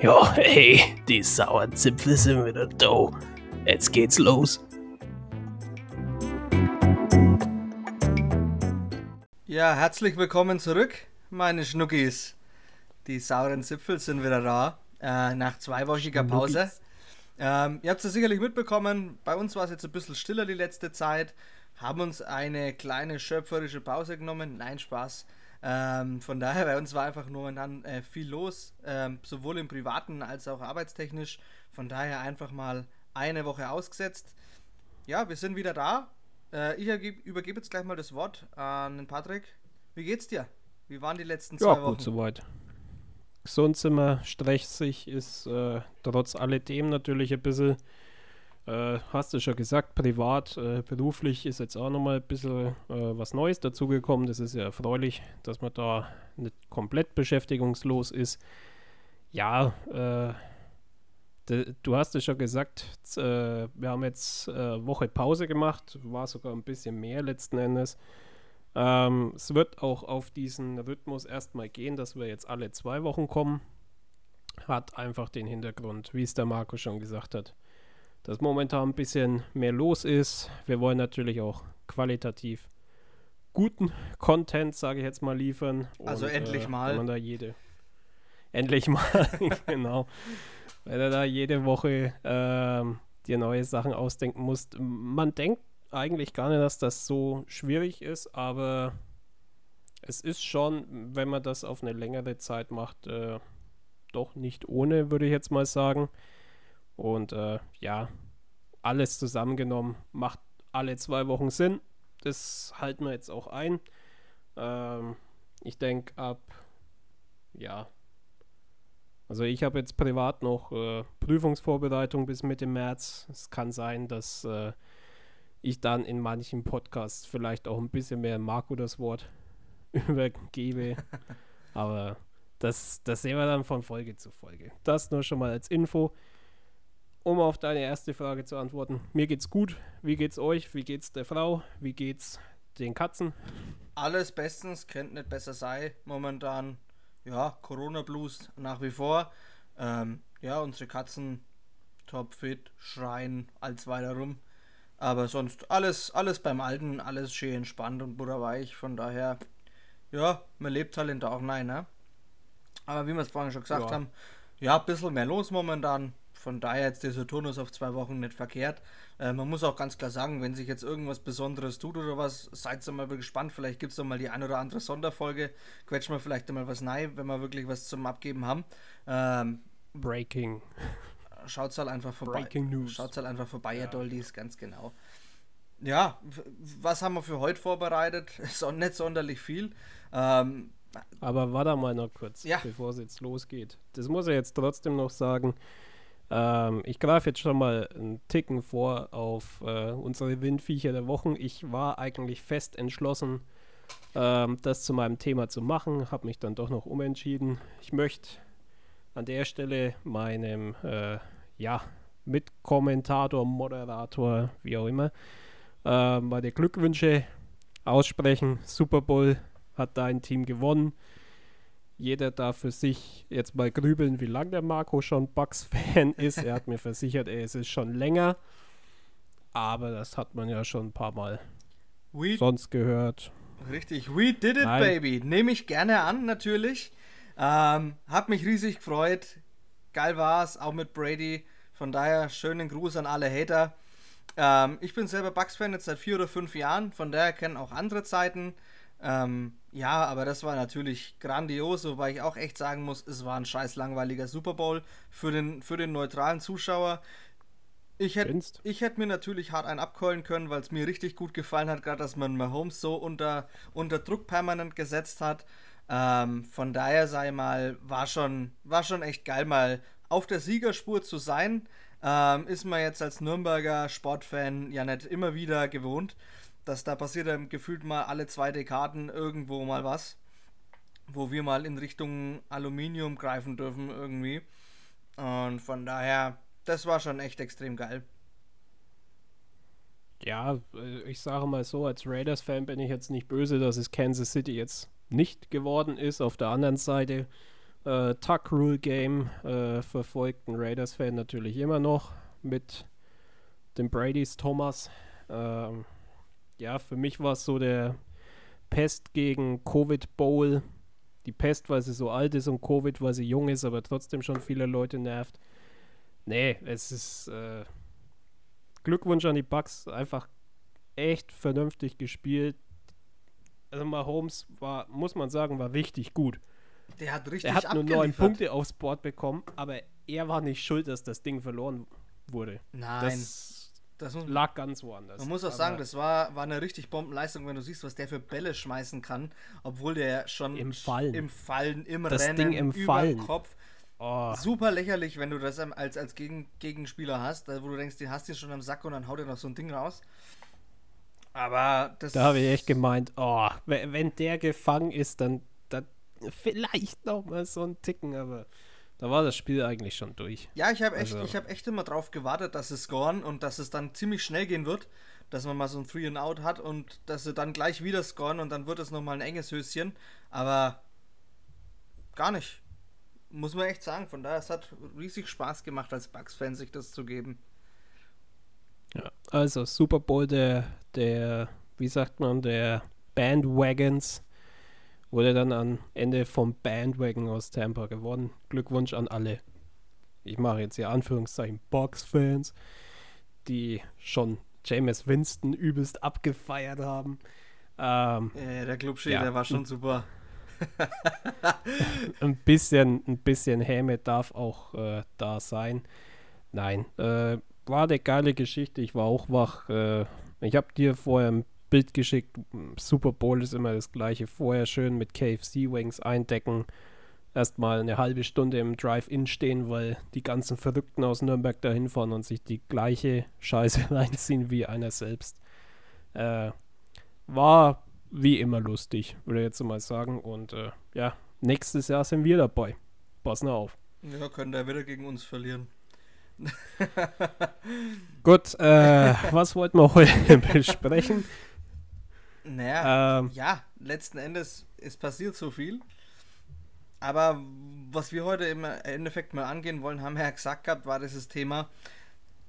Ja, hey, die sauren Zipfel sind wieder da. Jetzt geht's los. Ja, herzlich willkommen zurück, meine Schnuckis. Die sauren Zipfel sind wieder da, äh, nach zweiwöchiger Pause. Ähm, ihr habt es sicherlich mitbekommen, bei uns war es jetzt ein bisschen stiller die letzte Zeit, haben uns eine kleine schöpferische Pause genommen. Nein, Spaß. Ähm, von daher, bei uns war einfach momentan äh, viel los, ähm, sowohl im privaten als auch arbeitstechnisch. Von daher einfach mal eine Woche ausgesetzt. Ja, wir sind wieder da. Äh, ich übergebe jetzt gleich mal das Wort an den Patrick. Wie geht's dir? Wie waren die letzten zwei ja, Wochen? Ja, gut soweit. Gesund sind wir, stressig ist äh, trotz alledem natürlich ein bisschen äh, hast du schon gesagt, privat, äh, beruflich ist jetzt auch nochmal ein bisschen äh, was Neues dazugekommen. Das ist ja erfreulich, dass man da nicht komplett beschäftigungslos ist. Ja, äh, de, du hast es schon gesagt, äh, wir haben jetzt äh, Woche Pause gemacht, war sogar ein bisschen mehr letzten Endes. Ähm, es wird auch auf diesen Rhythmus erstmal gehen, dass wir jetzt alle zwei Wochen kommen. Hat einfach den Hintergrund, wie es der Marco schon gesagt hat dass momentan ein bisschen mehr los ist. Wir wollen natürlich auch qualitativ guten Content, sage ich jetzt mal, liefern. Also Und, endlich äh, mal. Wenn man da jede, endlich mal, genau. Wenn du da jede Woche äh, dir neue Sachen ausdenken musst. Man denkt eigentlich gar nicht, dass das so schwierig ist, aber es ist schon, wenn man das auf eine längere Zeit macht, äh, doch nicht ohne, würde ich jetzt mal sagen. Und äh, ja, alles zusammengenommen macht alle zwei Wochen Sinn. Das halten wir jetzt auch ein. Ähm, ich denke ab, ja, also ich habe jetzt privat noch äh, Prüfungsvorbereitung bis Mitte März. Es kann sein, dass äh, ich dann in manchen Podcasts vielleicht auch ein bisschen mehr Marco das Wort übergebe. Aber das, das sehen wir dann von Folge zu Folge. Das nur schon mal als Info um auf deine erste Frage zu antworten. Mir geht's gut. Wie geht's euch? Wie geht's der Frau? Wie geht's den Katzen? Alles bestens, könnte nicht besser sein. Momentan, ja, Corona-Blues nach wie vor. Ähm, ja, unsere Katzen topfit, schreien, als weiter rum. Aber sonst alles, alles beim Alten, alles schön entspannt und butterweich. Von daher, ja, man lebt halt in der auch nein, ne? Aber wie wir es vorhin schon gesagt ja. haben, ja, ein bisschen mehr los momentan von daher jetzt dieser Turnus auf zwei Wochen nicht verkehrt. Äh, man muss auch ganz klar sagen, wenn sich jetzt irgendwas Besonderes tut oder was, seid ihr mal gespannt. Vielleicht gibt es mal die ein oder andere Sonderfolge. Quetschen wir vielleicht mal was rein, wenn wir wirklich was zum Abgeben haben. Ähm, Breaking. Schaut halt einfach vorbei. Breaking News. Schaut halt einfach vorbei, ja. ihr Doldis, ganz genau. Ja, was haben wir für heute vorbereitet? So, nicht sonderlich viel. Ähm, aber warte mal noch kurz, ja. bevor es jetzt losgeht. Das muss er jetzt trotzdem noch sagen. Ähm, ich greife jetzt schon mal einen Ticken vor auf äh, unsere Windviecher der Wochen. Ich war eigentlich fest entschlossen, ähm, das zu meinem Thema zu machen, habe mich dann doch noch umentschieden. Ich möchte an der Stelle meinem äh, ja, Mitkommentator, Moderator, wie auch immer, äh, meine Glückwünsche aussprechen. Super Bowl hat dein Team gewonnen jeder darf für sich jetzt mal grübeln, wie lange der Marco schon Bugs-Fan ist. Er hat mir versichert, er ist es schon länger. Aber das hat man ja schon ein paar Mal We sonst gehört. Richtig, we did it, Nein. baby. Nehme ich gerne an, natürlich. Ähm, hat mich riesig gefreut. Geil war es, auch mit Brady. Von daher schönen Gruß an alle Hater. Ähm, ich bin selber Bugs-Fan jetzt seit vier oder fünf Jahren. Von daher kennen auch andere Zeiten. Ähm, ja, aber das war natürlich grandios, wobei ich auch echt sagen muss, es war ein scheiß langweiliger Super Bowl für den, für den neutralen Zuschauer. Ich hätte hätt mir natürlich hart einen abkeulen können, weil es mir richtig gut gefallen hat, gerade dass man Mahomes so unter, unter Druck permanent gesetzt hat. Ähm, von daher sei mal, war schon, war schon echt geil, mal auf der Siegerspur zu sein. Ähm, ist man jetzt als Nürnberger Sportfan ja nicht immer wieder gewohnt dass da passiert dann gefühlt mal alle zwei Dekaden irgendwo mal was, wo wir mal in Richtung Aluminium greifen dürfen irgendwie. Und von daher, das war schon echt extrem geil. Ja, äh, ich sage mal so, als Raiders-Fan bin ich jetzt nicht böse, dass es Kansas City jetzt nicht geworden ist. Auf der anderen Seite äh, Tuck Rule Game äh, verfolgt ein Raiders-Fan natürlich immer noch mit dem Brady's Thomas. Ähm, ja, für mich war es so der Pest gegen Covid Bowl. Die Pest, weil sie so alt ist und Covid, weil sie jung ist, aber trotzdem schon viele Leute nervt. Nee, es ist äh, Glückwunsch an die Bucks. Einfach echt vernünftig gespielt. Also Mahomes war, muss man sagen, war richtig gut. Der hat richtig Er hat nur neun Punkte aufs Board bekommen, aber er war nicht schuld, dass das Ding verloren wurde. Nein. Das, das lag ganz woanders. Man muss auch aber sagen, das war, war eine richtig Bombenleistung, wenn du siehst, was der für Bälle schmeißen kann, obwohl der schon Im Fallen. im Fallen, im Das Rennen, Ding im über Fallen. Kopf. Oh, Super lächerlich, wenn du das als, als Gegen, Gegenspieler hast, wo du denkst, den hast du schon am Sack und dann haut er noch so ein Ding raus. Aber das. da habe ich echt gemeint, oh, wenn, wenn der gefangen ist, dann, dann vielleicht noch mal so ein Ticken, aber da war das Spiel eigentlich schon durch. Ja, ich habe echt, Also- ich hab echt immer drauf gewartet, dass sie scoren und dass es dann ziemlich schnell gehen wird, dass man mal so ein Three and Out hat und dass sie dann gleich wieder scoren und dann wird es nochmal ein enges Höschen. Aber gar nicht. Muss man echt sagen. Von daher, es hat riesig Spaß gemacht, als Bugs-Fan sich das zu geben. Ja, also Super Bowl der, der, wie sagt man, der Bandwagons wurde dann am Ende vom Bandwagon aus Tampa gewonnen. Glückwunsch an alle. Ich mache jetzt hier Anführungszeichen Box-Fans, die schon Jameis Winston übelst abgefeiert haben. Ähm, Äh, der Clubschi, Ja. der war schon super. ein bisschen, ein bisschen Häme darf auch äh, da sein. Nein, äh, war eine geile Geschichte. Ich war auch wach. Äh, ich habe dir vorher ein Bild geschickt. Super Bowl ist immer das gleiche. Vorher schön mit KFC-Wings eindecken. Erstmal eine halbe Stunde im Drive-In stehen, weil die ganzen Verrückten aus Nürnberg da hinfahren und sich die gleiche Scheiße reinziehen wie einer selbst. Äh, war wie immer lustig, würde ich jetzt mal sagen. Und äh, ja, nächstes Jahr sind wir dabei. Pass nur auf. Ja, können der wieder gegen uns verlieren. Gut, äh, was wollten wir heute besprechen? Naja, Ähm, ja, letzten Endes, es passiert so viel. Aber was wir heute im Endeffekt mal angehen wollen, haben wir ja gesagt gehabt, war dieses Thema,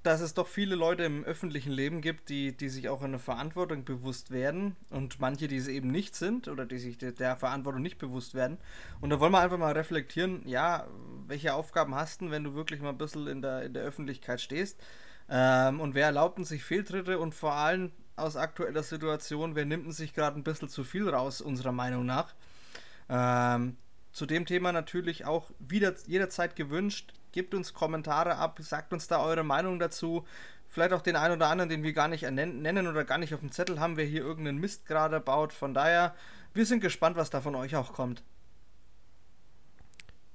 dass es doch viele Leute im öffentlichen Leben gibt, die, die sich auch einer Verantwortung bewusst werden und manche, die es eben nicht sind oder die sich der, der Verantwortung nicht bewusst werden. Und da wollen wir einfach mal reflektieren, ja, welche Aufgaben hast du, wenn du wirklich mal ein bisschen in der, in der Öffentlichkeit stehst? Ähm, und wer erlaubt denn sich Fehltritte und vor allem aus aktueller Situation, wer nimmt sich gerade ein bisschen zu viel raus, unserer Meinung nach? Ähm, zu dem Thema natürlich auch wieder jederzeit gewünscht. Gebt uns Kommentare ab, sagt uns da eure Meinung dazu. Vielleicht auch den einen oder anderen, den wir gar nicht nennen oder gar nicht auf dem Zettel haben, wer hier irgendeinen Mist gerade baut. Von daher, wir sind gespannt, was da von euch auch kommt.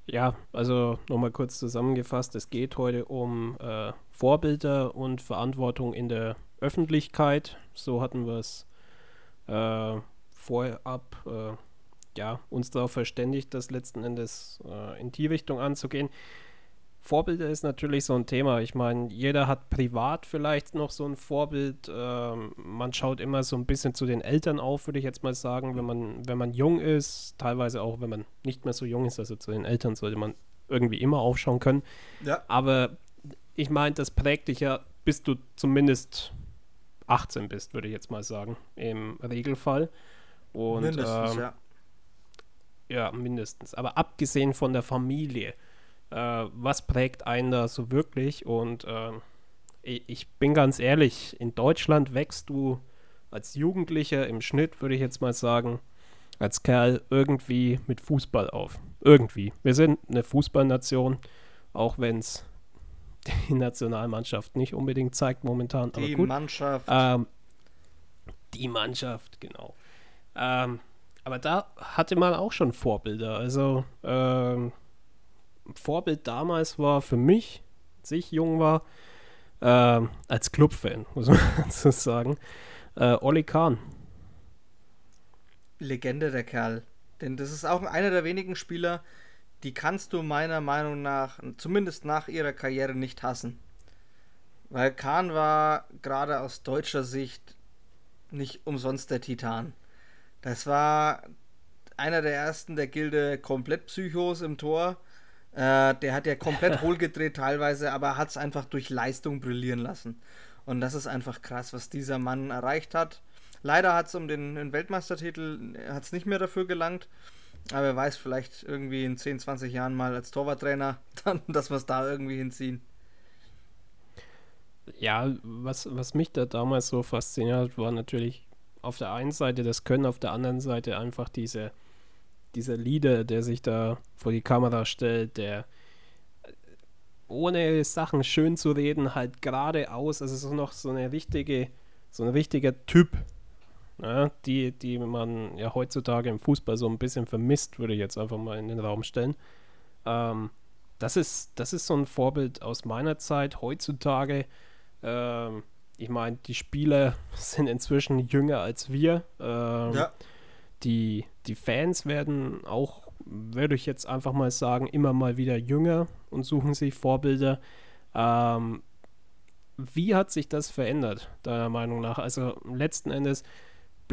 ja, also nochmal kurz zusammengefasst. Es geht heute um äh, Vorbilder und Verantwortung in der Öffentlichkeit. So hatten wir es äh, vorab äh, ja, uns darauf verständigt, das letzten Endes äh, in die Richtung anzugehen. Vorbilder ist natürlich so ein Thema. Ich meine, jeder hat privat vielleicht noch so ein Vorbild. Ähm, man schaut immer so ein bisschen zu den Eltern auf, würde ich jetzt mal sagen, wenn man, wenn man jung ist, teilweise auch, wenn man nicht mehr so jung ist, also zu den Eltern sollte man irgendwie immer aufschauen können. Ja. Aber ich meine, das prägt dich ja, bis du zumindest 18 bist, würde ich jetzt mal sagen, im Regelfall. Und Mindestens, ähm, ja. ja, mindestens. Aber abgesehen von der Familie, äh, was prägt einen da so wirklich? Und ich, ich bin ganz ehrlich, in Deutschland wächst du als Jugendlicher im Schnitt, würde ich jetzt mal sagen, als Kerl irgendwie mit Fußball auf. Irgendwie. Wir sind eine Fußballnation, auch wenn es die Nationalmannschaft nicht unbedingt zeigt momentan. Aber Die gut. Mannschaft. Ähm, die Mannschaft, genau. Ähm, aber da hatte man auch schon Vorbilder. Also ähm, Vorbild damals war für mich, als ich jung war, ähm, als Clubfan, muss man so sagen, äh, Olli Kahn. Legende der Kerl. Denn das ist auch einer der wenigen Spieler, die kannst du meiner Meinung nach, zumindest nach ihrer Karriere, nicht hassen. Weil Kahn war gerade aus deutscher Sicht nicht umsonst der Titan. Das war einer der ersten der Gilde komplett Psychos im Tor. Äh, der hat ja komplett hohlgedreht teilweise, aber hat es einfach durch Leistung brillieren lassen. Und das ist einfach krass, was dieser Mann erreicht hat. Leider hat es um den, den Weltmeistertitel hat's nicht mehr dafür gelangt. Aber wer weiß, vielleicht irgendwie in 10, 20 Jahren mal als Torwarttrainer, dann, dass wir es da irgendwie hinziehen. Ja, was, was mich da damals so fasziniert hat, war natürlich auf der einen Seite das Können, auf der anderen Seite einfach diese, dieser Leader, der sich da vor die Kamera stellt, der ohne Sachen schön zu reden, halt geradeaus, also so noch so eine richtige, so ein richtiger Typ, ja, die, die man ja heutzutage im Fußball so ein bisschen vermisst, würde ich jetzt einfach mal in den Raum stellen. Ähm, das, ist, das ist so ein Vorbild aus meiner Zeit. Heutzutage, ähm, ich meine, die Spieler sind inzwischen jünger als wir. Ähm, ja. die, die Fans werden auch, würde ich jetzt einfach mal sagen, immer mal wieder jünger und suchen sich Vorbilder. Ähm, wie hat sich das verändert, deiner Meinung nach? Also letzten Endes,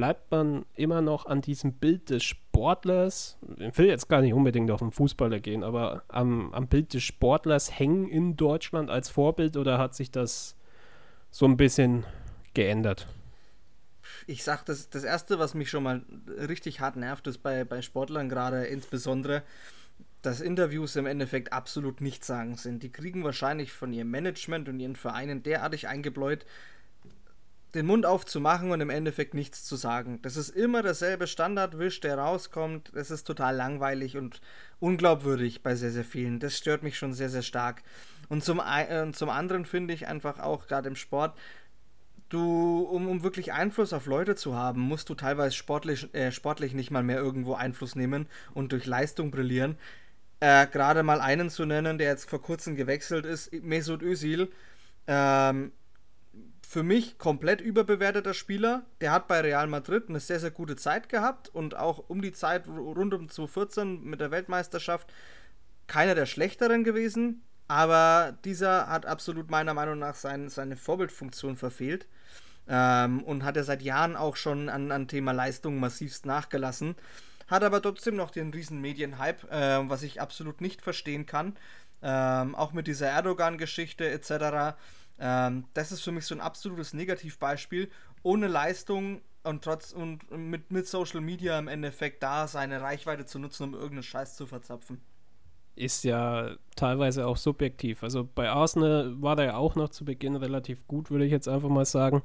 bleibt man immer noch an diesem Bild des Sportlers, ich will jetzt gar nicht unbedingt auf den Fußballer gehen, aber am, am Bild des Sportlers hängen in Deutschland als Vorbild oder hat sich das so ein bisschen geändert? Ich sag, das, das Erste, was mich schon mal richtig hart nervt, ist bei, bei Sportlern gerade insbesondere, dass Interviews im Endeffekt absolut nichtssagend sind. Die kriegen wahrscheinlich von ihrem Management und ihren Vereinen derartig eingebläut, den Mund aufzumachen und im Endeffekt nichts zu sagen. Das ist immer derselbe Standardwisch, der rauskommt. Das ist total langweilig und unglaubwürdig bei sehr, sehr vielen. Das stört mich schon sehr, sehr stark. Und zum, äh, zum anderen finde ich einfach auch, gerade im Sport, du, um, um wirklich Einfluss auf Leute zu haben, musst du teilweise sportlich, äh, sportlich nicht mal mehr irgendwo Einfluss nehmen und durch Leistung brillieren. Äh, gerade mal einen zu nennen, der jetzt vor kurzem gewechselt ist, Mesut Özil. Ähm, für mich komplett überbewerteter Spieler. Der hat bei Real Madrid eine sehr, sehr gute Zeit gehabt und auch um die Zeit rund um 2014 mit der Weltmeisterschaft keiner der schlechteren gewesen. Aber dieser hat absolut meiner Meinung nach sein, seine Vorbildfunktion verfehlt ähm, und hat er seit Jahren auch schon an, an Thema Leistung massivst nachgelassen. Hat aber trotzdem noch den riesen Medienhype, äh, was ich absolut nicht verstehen kann. Ähm, auch mit dieser Erdogan-Geschichte etc. Ähm, das ist für mich so ein absolutes Negativbeispiel. Ohne Leistung und trotz und mit, mit Social Media im Endeffekt da seine Reichweite zu nutzen, um irgendeinen Scheiß zu verzapfen. Ist ja teilweise auch subjektiv. Also bei Arsenal war der ja auch noch zu Beginn relativ gut, würde ich jetzt einfach mal sagen.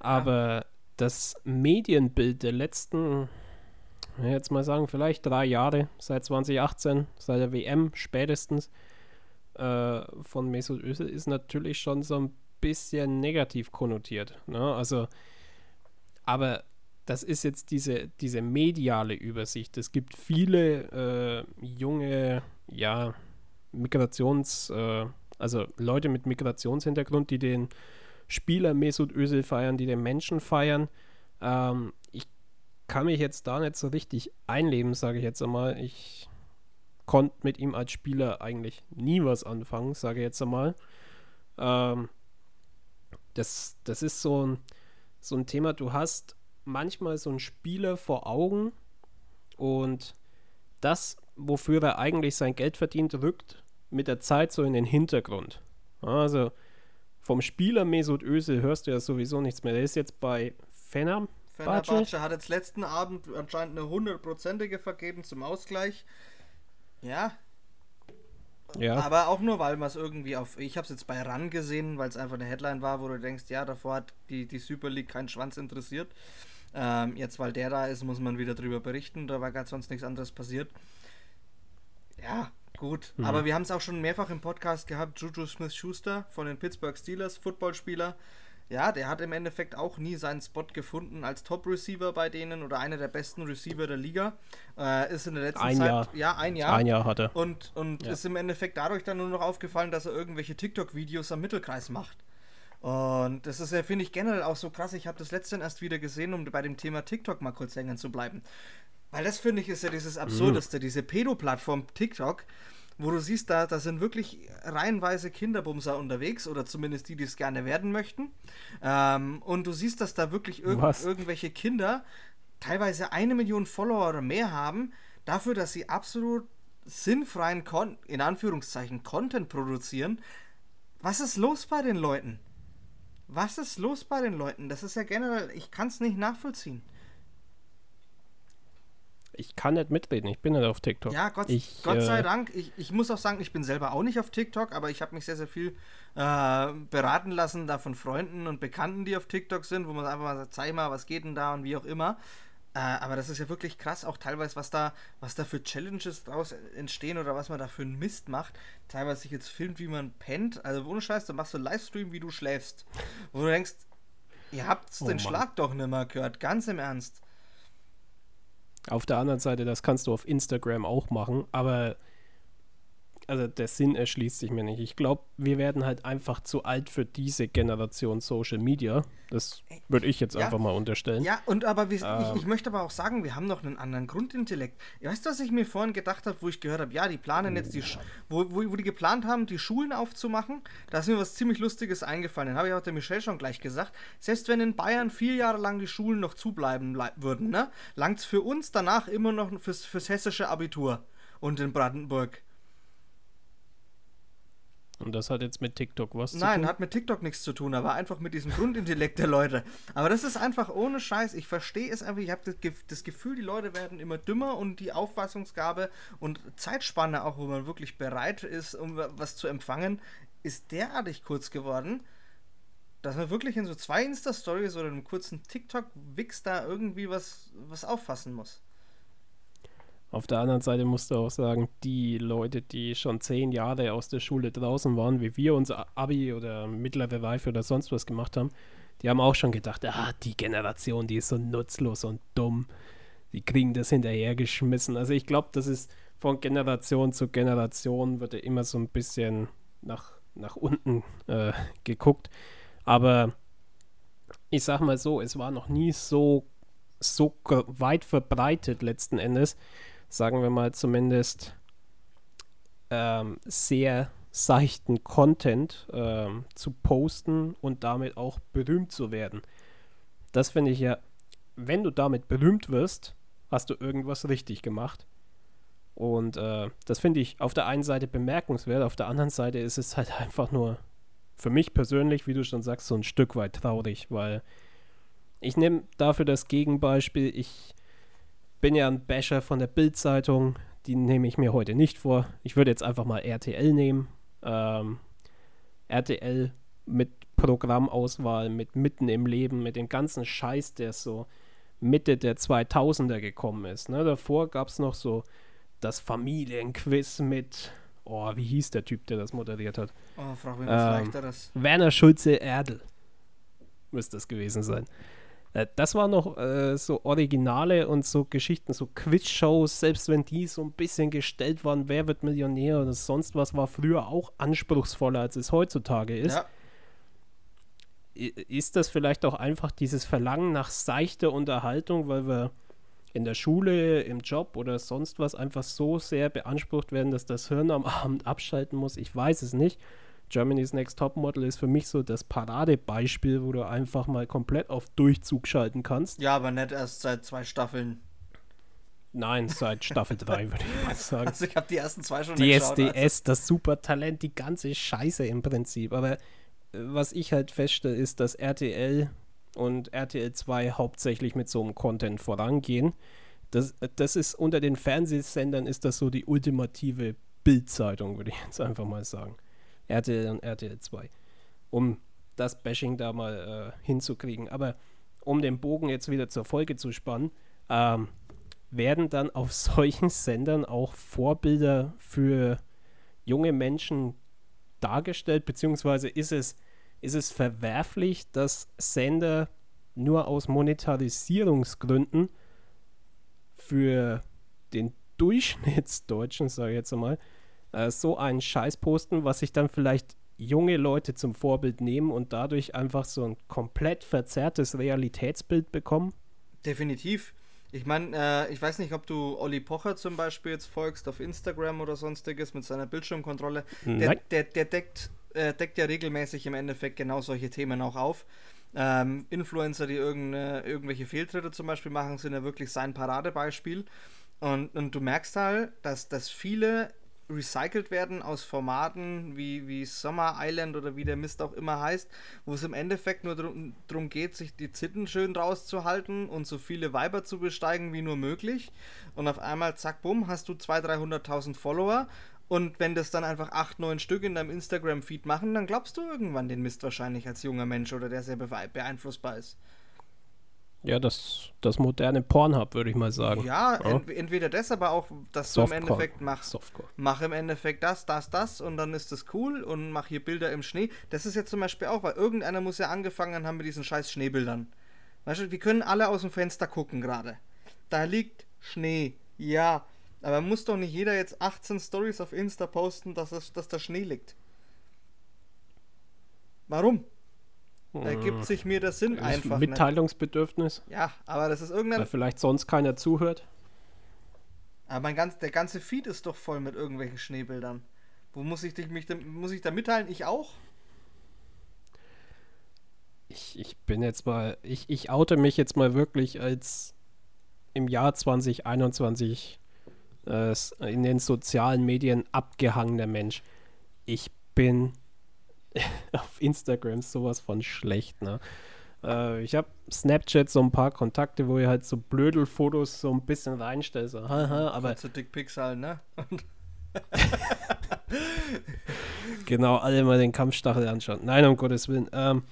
Aber ja. das Medienbild der letzten, jetzt mal sagen, vielleicht drei Jahre, seit 2018, seit der WM spätestens, äh, von Mesut Özil ist natürlich schon so ein bisschen negativ konnotiert. Ne? Also, aber das ist jetzt diese, diese mediale Übersicht. Es gibt viele äh, junge, ja, Migrations-, äh, also Leute mit Migrationshintergrund, die den Spieler Mesut Özil feiern, die den Menschen feiern. Ähm, ich kann mich jetzt da nicht so richtig einleben, sage ich jetzt einmal. Ich konnte mit ihm als Spieler eigentlich nie was anfangen, sage ich jetzt einmal. Ähm, das, das ist so ein, so ein Thema, du hast manchmal so einen Spieler vor Augen und das, wofür er eigentlich sein Geld verdient, rückt mit der Zeit so in den Hintergrund. Also vom Spieler Mesut Özil hörst du ja sowieso nichts mehr. Der ist jetzt bei Fener. Fenerbahce hat jetzt letzten Abend anscheinend eine hundertprozentige vergeben zum Ausgleich. Ja. Ja. Aber auch nur, weil man es irgendwie auf. Ich habe es jetzt bei RAN gesehen, weil es einfach eine Headline war, wo du denkst, ja, davor hat die, die Super League keinen Schwanz interessiert. Ähm, jetzt, weil der da ist, muss man wieder drüber berichten. Da war gerade sonst nichts anderes passiert. Ja, gut. Mhm. Aber wir haben es auch schon mehrfach im Podcast gehabt. Juju Smith Schuster von den Pittsburgh Steelers, Footballspieler ja, der hat im Endeffekt auch nie seinen Spot gefunden als Top-Receiver bei denen oder einer der besten Receiver der Liga. Äh, ist in der letzten ein Zeit. Jahr. Ja, ein Jahr. Ein Jahr hatte. Und, und ja. ist im Endeffekt dadurch dann nur noch aufgefallen, dass er irgendwelche TikTok-Videos am Mittelkreis macht. Und das ist ja, finde ich, generell auch so krass. Ich habe das letztens erst wieder gesehen, um bei dem Thema TikTok mal kurz hängen zu bleiben. Weil das, finde ich, ist ja dieses Absurdeste, mhm. diese Pedo-Plattform TikTok wo du siehst, da, da sind wirklich reihenweise Kinderbumser unterwegs oder zumindest die, die es gerne werden möchten. Ähm, und du siehst, dass da wirklich irg Was? irgendwelche Kinder teilweise eine Million Follower oder mehr haben, dafür, dass sie absolut sinnfreien, Kon in Anführungszeichen, Content produzieren. Was ist los bei den Leuten? Was ist los bei den Leuten? Das ist ja generell, ich kann es nicht nachvollziehen. Ich kann nicht mitreden, ich bin nicht auf TikTok. Ja, Gott, ich, Gott sei äh, Dank. Ich, ich muss auch sagen, ich bin selber auch nicht auf TikTok, aber ich habe mich sehr, sehr viel äh, beraten lassen, da von Freunden und Bekannten, die auf TikTok sind, wo man einfach mal sagt, zeig mal, was geht denn da und wie auch immer. Äh, aber das ist ja wirklich krass, auch teilweise, was da, was da für Challenges draus entstehen oder was man da für einen Mist macht. Teilweise sich jetzt filmt, wie man pennt. Also ohne Scheiß, dann machst du Livestream, wie du schläfst. Wo du denkst, ihr habt oh, den Mann. Schlag doch nicht mehr gehört, ganz im Ernst. Auf der anderen Seite, das kannst du auf Instagram auch machen, aber also der Sinn erschließt sich mir nicht. Ich glaube, wir werden halt einfach zu alt für diese Generation Social Media. Das würde ich jetzt ja, einfach mal unterstellen. Ja, und aber wir, ähm, ich, ich, möchte aber auch sagen, wir haben noch einen anderen Grundintellekt. Weißt du, was ich mir vorhin gedacht habe, wo ich gehört habe, ja, die planen jetzt die, wo, wo, wo, die geplant haben, die Schulen aufzumachen, da ist mir was ziemlich Lustiges eingefallen. Den habe ich auch der Michelle schon gleich gesagt. Selbst wenn in Bayern vier Jahre lang die Schulen noch zubleiben würden, ne, langt es für uns danach immer noch fürs, fürs hessische Abitur und in Brandenburg. Und das hat jetzt mit TikTok was Nein, zu tun? Nein, hat mit TikTok nichts zu tun, aber einfach mit diesem Grundintellekt der Leute. Aber das ist einfach ohne Scheiß. Ich verstehe es einfach. Ich habe das, das, Gefühl, die Leute werden immer dümmer und die Auffassungsgabe und Zeitspanne auch, wo man wirklich bereit ist, um was zu empfangen, ist derartig kurz geworden, dass man wirklich in so zwei Insta-Stories oder einem kurzen TikTok-Wix da irgendwie was, was auffassen muss. Auf der anderen Seite musst du auch sagen, die Leute, die schon zehn Jahre aus der Schule draußen waren, wie wir unser Abi oder mittlere Reife oder sonst was gemacht haben, die haben auch schon gedacht, ah, die Generation, die ist so nutzlos und dumm. Die kriegen das hinterhergeschmissen. Also ich glaube, das ist von Generation zu Generation wird immer so ein bisschen nach, nach unten äh, geguckt. Aber ich sag mal so, es war noch nie so, so weit verbreitet letzten Endes, sagen wir mal zumindest, ähm, sehr seichten Content ähm, zu posten und damit auch berühmt zu werden. Das finde ich ja, wenn du damit berühmt wirst, hast du irgendwas richtig gemacht. Und äh, das finde ich auf der einen Seite bemerkenswert, auf der anderen Seite ist es halt einfach nur für mich persönlich, wie du schon sagst, so ein Stück weit traurig, weil ich nehme dafür das Gegenbeispiel, ich bin ja ein Basher von der Bild-Zeitung. Die nehme ich mir heute nicht vor. Ich würde jetzt einfach mal RTL nehmen. Ähm, RTL mit Programmauswahl, mit Mitten im Leben, mit dem ganzen Scheiß, der so Mitte der 2000er gekommen ist. Ne? Davor gab es noch so das Familienquiz mit, oh, wie hieß der Typ, der das moderiert hat? Oh, frag mich, was ähm, das? Werner Schulze-Erdel müsste das gewesen sein. Äh, das war noch äh, so Originale und so Geschichten, so Quizshows, selbst wenn die so ein bisschen gestellt waren, wer wird Millionär oder sonst was, war früher auch anspruchsvoller, als es heutzutage ist. Ja. Ist das vielleicht auch einfach dieses Verlangen nach seichter Unterhaltung, weil wir in der Schule, im Job oder sonst was einfach so sehr beansprucht werden, dass das Hirn am Abend abschalten muss? Ich weiß es nicht. Germany's Next Top Model ist für mich so das Paradebeispiel, wo du einfach mal komplett auf Durchzug schalten kannst. Ja, aber nicht erst seit zwei Staffeln. Nein, seit Staffel 3 würde ich mal sagen. Also ich habe die ersten zwei schon Die SDS, also. das Supertalent, die ganze Scheiße im Prinzip. Aber äh, was ich halt feststelle, ist, dass RTL und RTL 2 hauptsächlich mit so einem Content vorangehen. Das, das ist unter den Fernsehsendern ist das so die ultimative Bildzeitung, würde ich jetzt einfach mal sagen. RTL und RTL 2. Um das Bashing da mal äh, hinzukriegen. Aber um den Bogen jetzt wieder zur Folge zu spannen, ähm, werden dann auf solchen Sendern auch Vorbilder für junge Menschen dargestellt, beziehungsweise ist es, ist es verwerflich, dass Sender nur aus Monetarisierungsgründen für den Durchschnittsdeutschen, sage ich jetzt einmal, äh, so einen Scheiß posten, was sich dann vielleicht junge Leute zum Vorbild nehmen und dadurch einfach so ein komplett verzerrtes Realitätsbild bekommen? Definitiv. Ich meine, äh, ich weiß nicht, ob du Olli Pocher zum Beispiel jetzt folgst auf Instagram oder sonstiges mit seiner Bildschirmkontrolle. Der, der, der deckt, äh, deckt ja regelmäßig im Endeffekt genau solche Themen auch auf. Ähm, Influencer, die irgendwelche Fehltritte zum Beispiel machen, sind ja wirklich sein Paradebeispiel. Und, und du merkst halt, dass, dass viele recycelt werden aus Formaten wie, wie Summer Island oder wie der Mist auch immer heißt, wo es im Endeffekt nur darum geht, sich die Zitten schön rauszuhalten und so viele Weiber zu besteigen wie nur möglich. Und auf einmal, zack, bumm, hast du 200.000, 300.000 Follower. Und wenn das dann einfach 8, 9 Stück in deinem Instagram-Feed machen, dann glaubst du irgendwann den Mist wahrscheinlich als junger Mensch oder der sehr beeinflussbar ist. Ja, das, das moderne Pornhub, würde ich mal sagen. Ja, ja. Ent entweder das, aber auch, dass Softcore. du im Endeffekt machst. Softcore. Mach im Endeffekt das, das, das und dann ist das cool und mach hier Bilder im Schnee. Das ist jetzt zum Beispiel auch, weil irgendeiner muss ja angefangen haben mit diesen scheiß Schneebildern. Weißt du, wir können alle aus dem Fenster gucken gerade. Da liegt Schnee. Ja. Aber muss doch nicht jeder jetzt 18 Stories auf Insta posten, dass, es, dass da Schnee liegt. Warum? Ergibt sich mir der Sinn einfach. Mitteilungsbedürfnis. Nicht. Ja, aber das ist irgendein. Weil vielleicht sonst keiner zuhört. Aber mein ganz, der ganze Feed ist doch voll mit irgendwelchen Schneebildern. Wo muss ich dich mich muss ich da mitteilen? Ich auch? Ich, ich bin jetzt mal, ich, ich oute mich jetzt mal wirklich als im Jahr 2021 äh, in den sozialen Medien abgehangener Mensch. Ich bin auf Instagram sowas von schlecht, ne? Äh, ich habe Snapchat so ein paar Kontakte, wo ihr halt so Blödelfotos so ein bisschen reinstellt, so, haha, aber. Zu Dickpics halt, ne? genau, alle mal den Kampfstachel anschauen. Nein, um Gottes Willen. Ähm,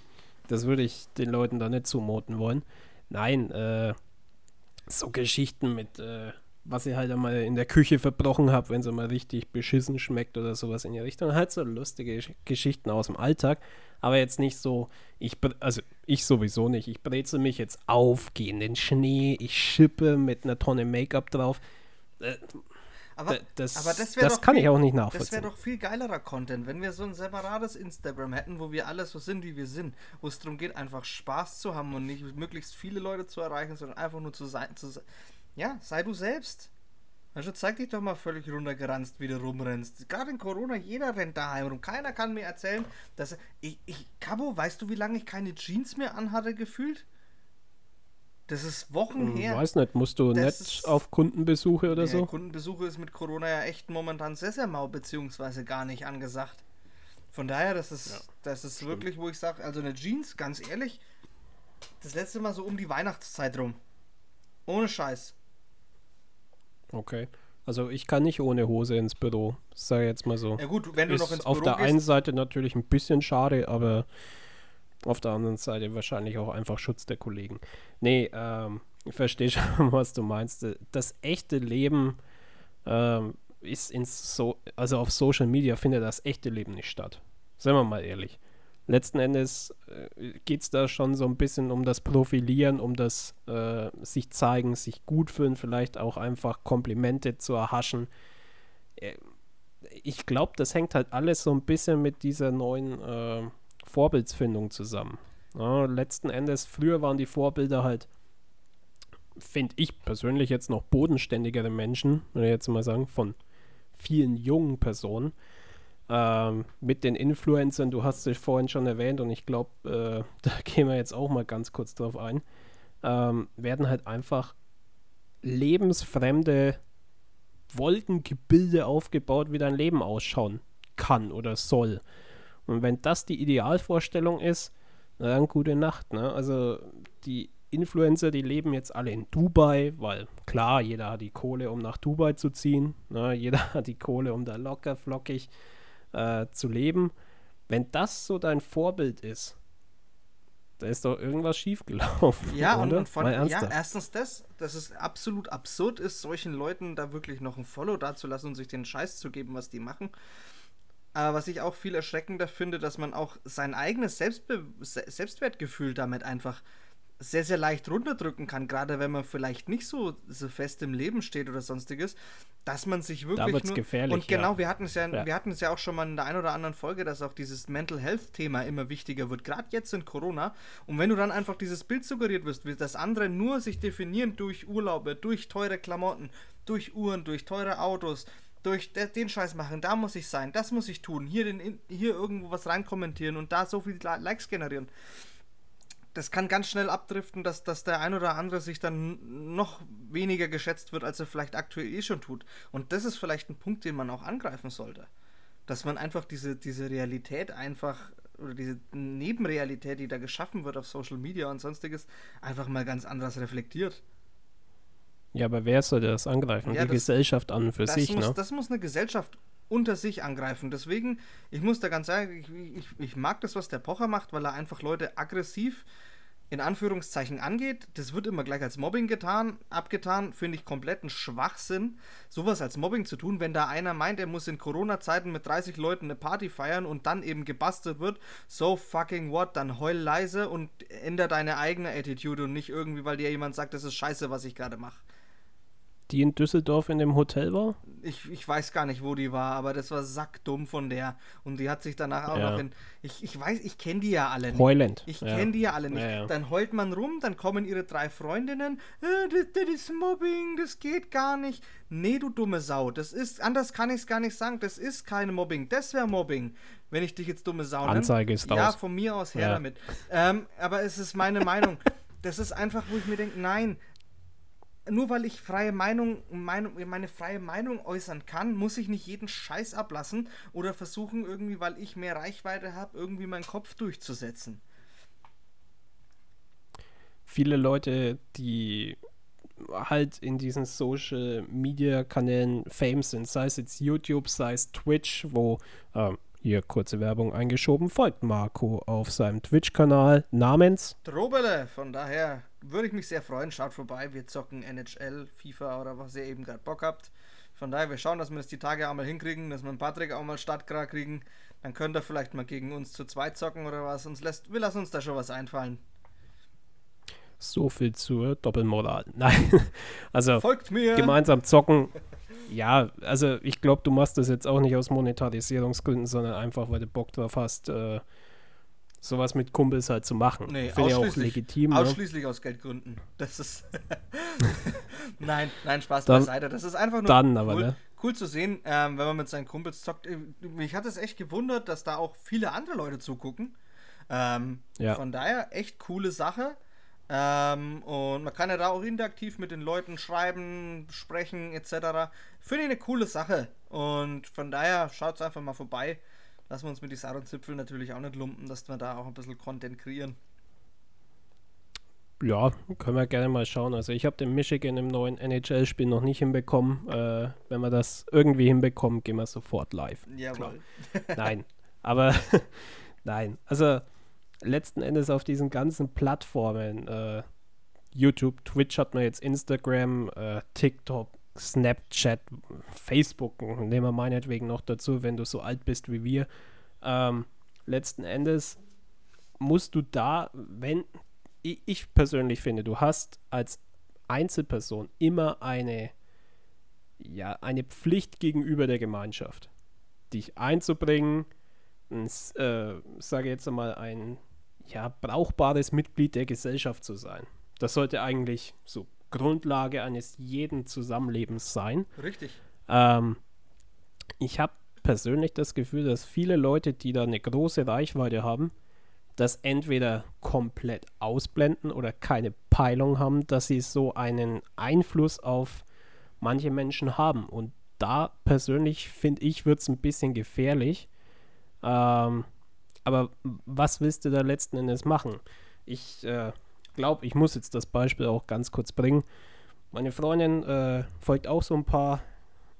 das würde ich den Leuten da nicht zumuten wollen. Nein, äh, so Geschichten mit äh, was ich halt einmal in der Küche verbrochen habe, wenn es mal richtig beschissen schmeckt oder sowas in die Richtung. Halt so lustige Geschichten aus dem Alltag, aber jetzt nicht so, ich, also ich sowieso nicht. Ich brezel mich jetzt auf, gehe in den Schnee, ich schippe mit einer Tonne Make-up drauf. Äh, aber das, aber das, das kann viel, ich auch nicht nachvollziehen. Das wäre doch viel geilerer Content, wenn wir so ein separates Instagram hätten, wo wir alles so sind, wie wir sind. Wo es darum geht, einfach Spaß zu haben und nicht möglichst viele Leute zu erreichen, sondern einfach nur zu sein, zu, ja, sei du selbst. Also zeig dich doch mal völlig runtergeranzt, wie du rumrennst. Gerade in Corona, jeder rennt daheim rum. Keiner kann mir erzählen, dass er. Ich, ich, Cabo, weißt du, wie lange ich keine Jeans mehr anhatte, gefühlt? Das ist Wochen hm, her. Ich weiß nicht, musst du das nicht auf Kundenbesuche oder ja, so? Kundenbesuche ist mit Corona ja echt momentan sehr, sehr mau, beziehungsweise gar nicht angesagt. Von daher, das ist, ja, das ist wirklich, wo ich sage, also eine Jeans, ganz ehrlich, das letzte Mal so um die Weihnachtszeit rum. Ohne Scheiß. Okay. Also ich kann nicht ohne Hose ins Büro, sage ich jetzt mal so. Ja gut, wenn du Ist noch ins Büro Auf der gehst, einen Seite natürlich ein bisschen schade, aber auf der anderen Seite wahrscheinlich auch einfach Schutz der Kollegen. Nee, ähm, ich verstehe schon, was du meinst. Das echte Leben ähm, ist in so, also auf Social Media findet das echte Leben nicht statt. Seien wir mal ehrlich letzten Endes äh, geht es da schon so ein bisschen um das Profilieren, um das äh, sich zeigen, sich gut fühlen, vielleicht auch einfach Komplimente zu erhaschen. Äh, ich glaube, das hängt halt alles so ein bisschen mit dieser neuen äh, Vorbildsfindung zusammen. Ja, letzten Endes, früher waren die Vorbilder halt, finde ich persönlich jetzt noch bodenständigere Menschen, wenn ich jetzt mal sagen, von vielen jungen Personen ähm, mit den Influencern, du hast es vorhin schon erwähnt und ich glaube, äh, da gehen wir jetzt auch mal ganz kurz drauf ein, ähm, werden halt einfach lebensfremde Wolkengebilde aufgebaut, wie dein Leben ausschauen kann oder soll. Und wenn das die Idealvorstellung ist, dann gute Nacht. Ne? Also die Influencer, die leben jetzt alle in Dubai, weil klar, jeder hat die Kohle, um nach Dubai zu ziehen. Ne? Jeder hat die Kohle, um da locker flockig äh, zu leben. Wenn das so dein Vorbild ist, da ist doch irgendwas schiefgelaufen. Ja, oder? und von, ja, erstens das, dass es absolut absurd ist, solchen Leuten da wirklich noch ein Follow dazulassen und sich den Scheiß zu geben, was die machen. Aber was ich auch viel erschreckender finde, dass man auch sein eigenes Selbstbe Selbstwertgefühl damit einfach sehr, sehr leicht runterdrücken kann, gerade wenn man vielleicht nicht so, so fest im Leben steht oder sonstiges, dass man sich wirklich. Da wird's nur, gefährlich. Und genau, ja. wir hatten es ja, ja, wir hatten es ja auch schon mal in der einen oder anderen Folge, dass auch dieses Mental Health Thema immer wichtiger wird, gerade jetzt in Corona. Und wenn du dann einfach dieses Bild suggeriert wirst, dass andere nur sich definieren durch Urlaube, durch teure Klamotten, durch Uhren, durch teure Autos, durch den Scheiß machen, da muss ich sein, das muss ich tun, hier, den, hier irgendwo was reinkommentieren und da so viele Likes generieren das kann ganz schnell abdriften, dass, dass der ein oder andere sich dann noch weniger geschätzt wird, als er vielleicht aktuell eh schon tut. Und das ist vielleicht ein Punkt, den man auch angreifen sollte. Dass man einfach diese, diese Realität einfach oder diese Nebenrealität, die da geschaffen wird auf Social Media und sonstiges, einfach mal ganz anders reflektiert. Ja, aber wer soll das angreifen? Ja, die das, Gesellschaft an für sich, muss, ne? Das muss eine Gesellschaft unter sich angreifen. Deswegen, ich muss da ganz sagen, ich, ich, ich mag das, was der Pocher macht, weil er einfach Leute aggressiv in Anführungszeichen angeht. Das wird immer gleich als Mobbing getan, abgetan, finde ich kompletten Schwachsinn, sowas als Mobbing zu tun, wenn da einer meint, er muss in Corona-Zeiten mit 30 Leuten eine Party feiern und dann eben gebastelt wird, so fucking what, dann heul leise und änder deine eigene Attitude und nicht irgendwie, weil dir jemand sagt, das ist scheiße, was ich gerade mache die in Düsseldorf in dem Hotel war? Ich, ich weiß gar nicht, wo die war, aber das war sackdumm von der. Und die hat sich danach auch ja. noch in. Ich, ich weiß, ich kenne die ja alle nicht. Heulend. Ich ja. kenne die ja alle nicht. Ja, dann heult man rum, dann kommen ihre drei Freundinnen. Äh, das, das, ist Mobbing, das geht gar nicht. Nee, du dumme Sau. Das ist, anders kann ich es gar nicht sagen. Das ist keine Mobbing. Das wäre Mobbing, wenn ich dich jetzt dumme Sau nenne. Anzeige ist. Ja, von mir aus her damit. Ähm, aber es ist meine Meinung. Das ist einfach, wo ich mir denke, nein, nur weil ich freie Meinung, Meinung, meine freie Meinung äußern kann, muss ich nicht jeden Scheiß ablassen oder versuchen, irgendwie, weil ich mehr Reichweite habe, irgendwie meinen Kopf durchzusetzen. Viele Leute, die halt in diesen Social Media Kanälen Fame sind, sei es jetzt YouTube, sei es Twitch, wo äh, hier kurze Werbung eingeschoben, folgt Marco auf seinem Twitch-Kanal namens Drobele. Von daher würde ich mich sehr freuen. Schaut vorbei. Wir zocken NHL, FIFA oder was ihr eben gerade Bock habt. Von daher, wir schauen, dass wir das die Tage auch mal hinkriegen, dass wir einen Patrick auch mal startklar kriegen. Dann könnt ihr vielleicht mal gegen uns zu zweit zocken oder was. Uns lässt, wir lassen uns da schon was einfallen. So viel zur Doppelmoral. Nein. Also Folgt mir. gemeinsam zocken. Ja, also ich glaube, du machst das jetzt auch nicht aus Monetarisierungsgründen, sondern einfach, weil du Bock drauf hast, äh, sowas mit Kumpels halt zu machen. Nee, Finde ich auch legitim. Ne? Ausschließlich ne? aus Geldgründen. Das ist. nein, nein, Spaß dann, beiseite. Das ist einfach nur dann, aber, cool, ne? cool zu sehen, ähm, wenn man mit seinen Kumpels zockt. Äh, mich hat es echt gewundert, dass da auch viele andere Leute zugucken. Ähm, ja. Von daher echt coole Sache. Ähm, und man kann ja da auch interaktiv mit den Leuten schreiben, sprechen etc. Finde ich eine coole Sache. Und von daher schaut es einfach mal vorbei lassen wir uns mit die und Zipfel natürlich auch nicht lumpen, dass wir da auch ein bisschen Content kreieren. Ja, können wir gerne mal schauen. Also ich habe den Michigan im neuen NHL-Spiel noch nicht hinbekommen. Äh, wenn wir das irgendwie hinbekommen, gehen wir sofort live. Jawohl. nein, aber nein. Also letzten Endes auf diesen ganzen Plattformen, äh, YouTube, Twitch hat man jetzt Instagram, äh, TikTok, Snapchat, Facebook, nehmen wir meinetwegen noch dazu, wenn du so alt bist wie wir. Ähm, letzten Endes musst du da, wenn ich, ich persönlich finde, du hast als Einzelperson immer eine, ja, eine Pflicht gegenüber der Gemeinschaft, dich einzubringen, ein, äh, sage jetzt einmal ein ja, brauchbares Mitglied der Gesellschaft zu sein. Das sollte eigentlich so Grundlage eines jeden Zusammenlebens sein. Richtig. Ähm, ich habe persönlich das Gefühl, dass viele Leute, die da eine große Reichweite haben, das entweder komplett ausblenden oder keine Peilung haben, dass sie so einen Einfluss auf manche Menschen haben. Und da persönlich finde ich, wird es ein bisschen gefährlich. Ähm, aber was willst du da letzten Endes machen? Ich äh, glaube, ich muss jetzt das Beispiel auch ganz kurz bringen. Meine Freundin äh, folgt auch so ein paar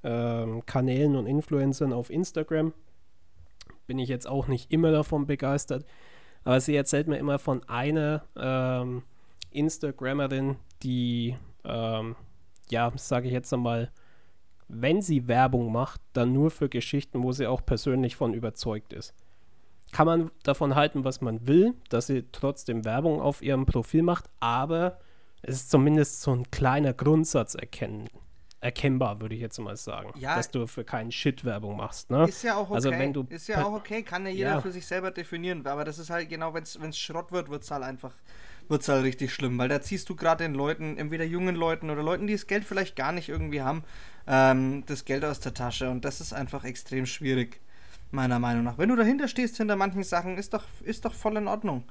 äh, Kanälen und Influencern auf Instagram. Bin ich jetzt auch nicht immer davon begeistert. Aber sie erzählt mir immer von einer ähm, Instagrammerin, die, ähm, ja, sage ich jetzt einmal, wenn sie Werbung macht, dann nur für Geschichten, wo sie auch persönlich von überzeugt ist kann man davon halten, was man will, dass sie trotzdem Werbung auf ihrem Profil macht, aber es ist zumindest so ein kleiner Grundsatz erkennen, erkennbar, würde ich jetzt mal sagen. Ja, dass du für keinen Shit Werbung machst. Ne? Ist ja auch also okay. Also wenn du ist ja auch okay, kann ja jeder ja. für sich selber definieren. Aber das ist halt genau, wenn es Schrott wird, wird es halt einfach, wird es halt richtig schlimm. Weil da ziehst du gerade den Leuten, entweder jungen Leuten oder Leuten, die das Geld vielleicht gar nicht irgendwie haben, ähm, das Geld aus der Tasche. Und das ist einfach extrem schwierig meiner Meinung nach. Wenn du dahinter stehst, hinter manchen Sachen, ist doch, ist doch voll in Ordnung.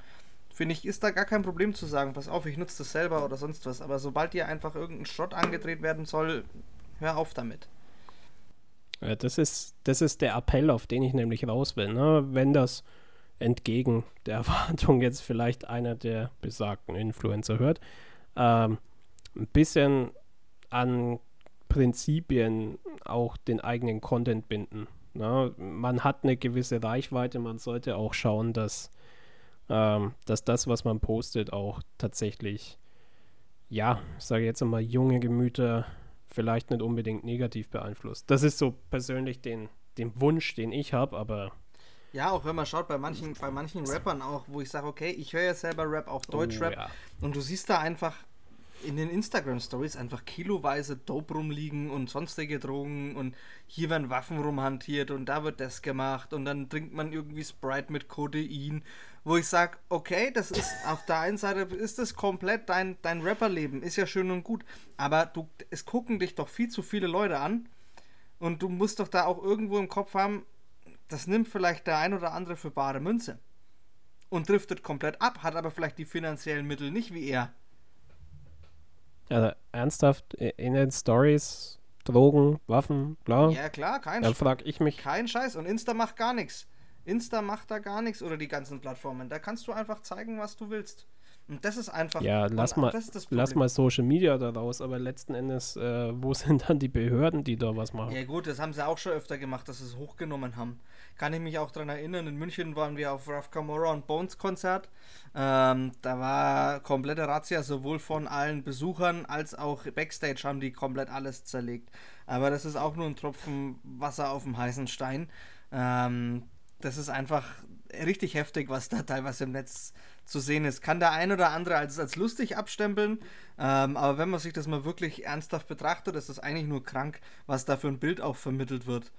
finde ich, ist da gar kein Problem zu sagen, pass auf, ich nutze das selber oder sonst was. Aber sobald dir einfach irgendein Schrott angedreht werden soll, hör auf damit. Ja, das ist, das ist der Appell, auf den ich nämlich raus will. Ne? Wenn das entgegen der Erwartung jetzt vielleicht einer der besagten Influencer hört, ähm, ein bisschen an Prinzipien auch den eigenen Content binden. Ne? Man hat eine gewisse Reichweite, man sollte auch schauen, dass, ähm, dass das, was man postet, auch tatsächlich, ja, ich sage jetzt einmal, junge Gemüter vielleicht nicht unbedingt negativ beeinflusst. Das ist so persönlich den, den Wunsch, den ich habe, aber ja, auch wenn man schaut, bei manchen, bei manchen Rappern auch, wo ich sage, okay, ich höre ja selber Rap, auch Deutschrap. Oh, ja. Und du siehst da einfach in den Instagram-Stories einfach kiloweise Dope rumliegen und sonstige Drogen und hier werden Waffen rumhantiert und da wird das gemacht und dann trinkt man irgendwie Sprite mit Codein, wo ich sage, okay, das ist auf der einen Seite ist das komplett dein, dein Rapperleben, ist ja schön und gut, aber du, es gucken dich doch viel zu viele Leute an und du musst doch da auch irgendwo im Kopf haben, das nimmt vielleicht der ein oder andere für bare Münze und driftet komplett ab, hat aber vielleicht die finanziellen Mittel nicht wie er. Also ernsthaft, in den Stories, Drogen, Waffen, bla. Ja klar, kein Dann frag ich mich. Kein Scheiß und Insta macht gar nichts. Insta macht da gar nichts oder die ganzen Plattformen. Da kannst du einfach zeigen, was du willst. Und das ist einfach. Ja, lass mal, lass mal Social Media da raus, aber letzten Endes, äh, wo sind dann die Behörden, die da was machen? Ja, gut, das haben sie auch schon öfter gemacht, dass sie es hochgenommen haben. Kann ich mich auch daran erinnern, in München waren wir auf Raf Camora und Bones Konzert. Ähm, da war komplette Razzia, sowohl von allen Besuchern als auch Backstage haben die komplett alles zerlegt. Aber das ist auch nur ein Tropfen Wasser auf dem heißen Stein. Ähm, das ist einfach richtig heftig, was da teilweise im Netz zu sehen ist. Kann der ein oder andere als, als lustig abstempeln, ähm, aber wenn man sich das mal wirklich ernsthaft betrachtet, ist das eigentlich nur krank, was da für ein Bild auch vermittelt wird.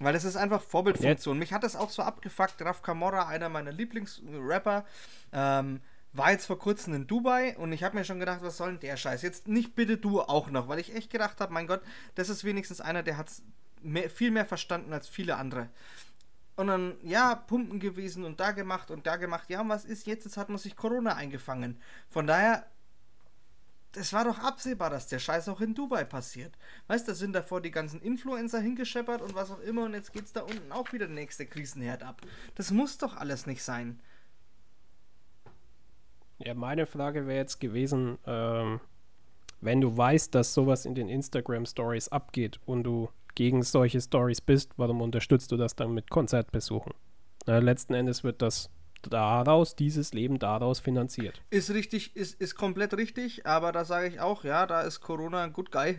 Weil das ist einfach Vorbildfunktion. Mich hat das auch so abgefuckt. Raf Kamora, einer meiner Lieblingsrapper, ähm, war jetzt vor kurzem in Dubai und ich habe mir schon gedacht, was soll denn der Scheiß? Jetzt nicht bitte du auch noch, weil ich echt gedacht habe, mein Gott, das ist wenigstens einer, der hat mehr, viel mehr verstanden als viele andere. Und dann, ja, Pumpen gewesen und da gemacht und da gemacht. Ja, und was ist jetzt? Jetzt hat man sich Corona eingefangen. Von daher, es war doch absehbar, dass der Scheiß auch in Dubai passiert. Weißt du, da sind davor die ganzen Influencer hingescheppert und was auch immer und jetzt geht's da unten auch wieder der nächste Krisenherd ab. Das muss doch alles nicht sein. Ja, meine Frage wäre jetzt gewesen, ähm, wenn du weißt, dass sowas in den Instagram Stories abgeht und du gegen solche Stories bist, warum unterstützt du das dann mit Konzertbesuchen? Na, letzten Endes wird das daraus, dieses Leben daraus finanziert. Ist richtig, ist, ist komplett richtig, aber da sage ich auch, ja, da ist Corona ein Good Guy,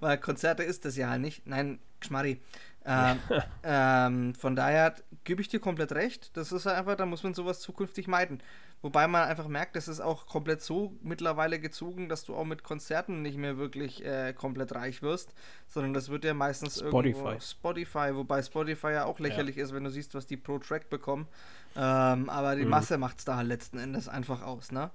weil Konzerte ist das ja nicht. Nein, Schmarri. Ähm, ähm, von daher gebe ich dir komplett recht. Das ist einfach, da muss man sowas zukünftig meiden. Wobei man einfach merkt, das ist auch komplett so mittlerweile gezogen, dass du auch mit Konzerten nicht mehr wirklich äh, komplett reich wirst, sondern das wird ja meistens Spotify. irgendwo Spotify, wobei Spotify ja auch lächerlich ja. ist, wenn du siehst, was die pro Track bekommen. Ähm, aber die mhm. Masse macht es da halt letzten Endes einfach aus, ne?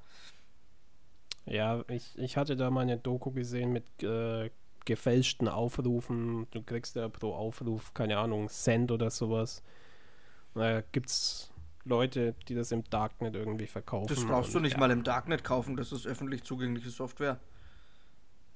Ja, ich, ich hatte da mal eine Doku gesehen mit äh, gefälschten Aufrufen. Du kriegst ja pro Aufruf, keine Ahnung, Cent oder sowas. Da gibt's Leute, die das im Darknet irgendwie verkaufen. Das brauchst du nicht ja. mal im Darknet kaufen, das ist öffentlich zugängliche Software.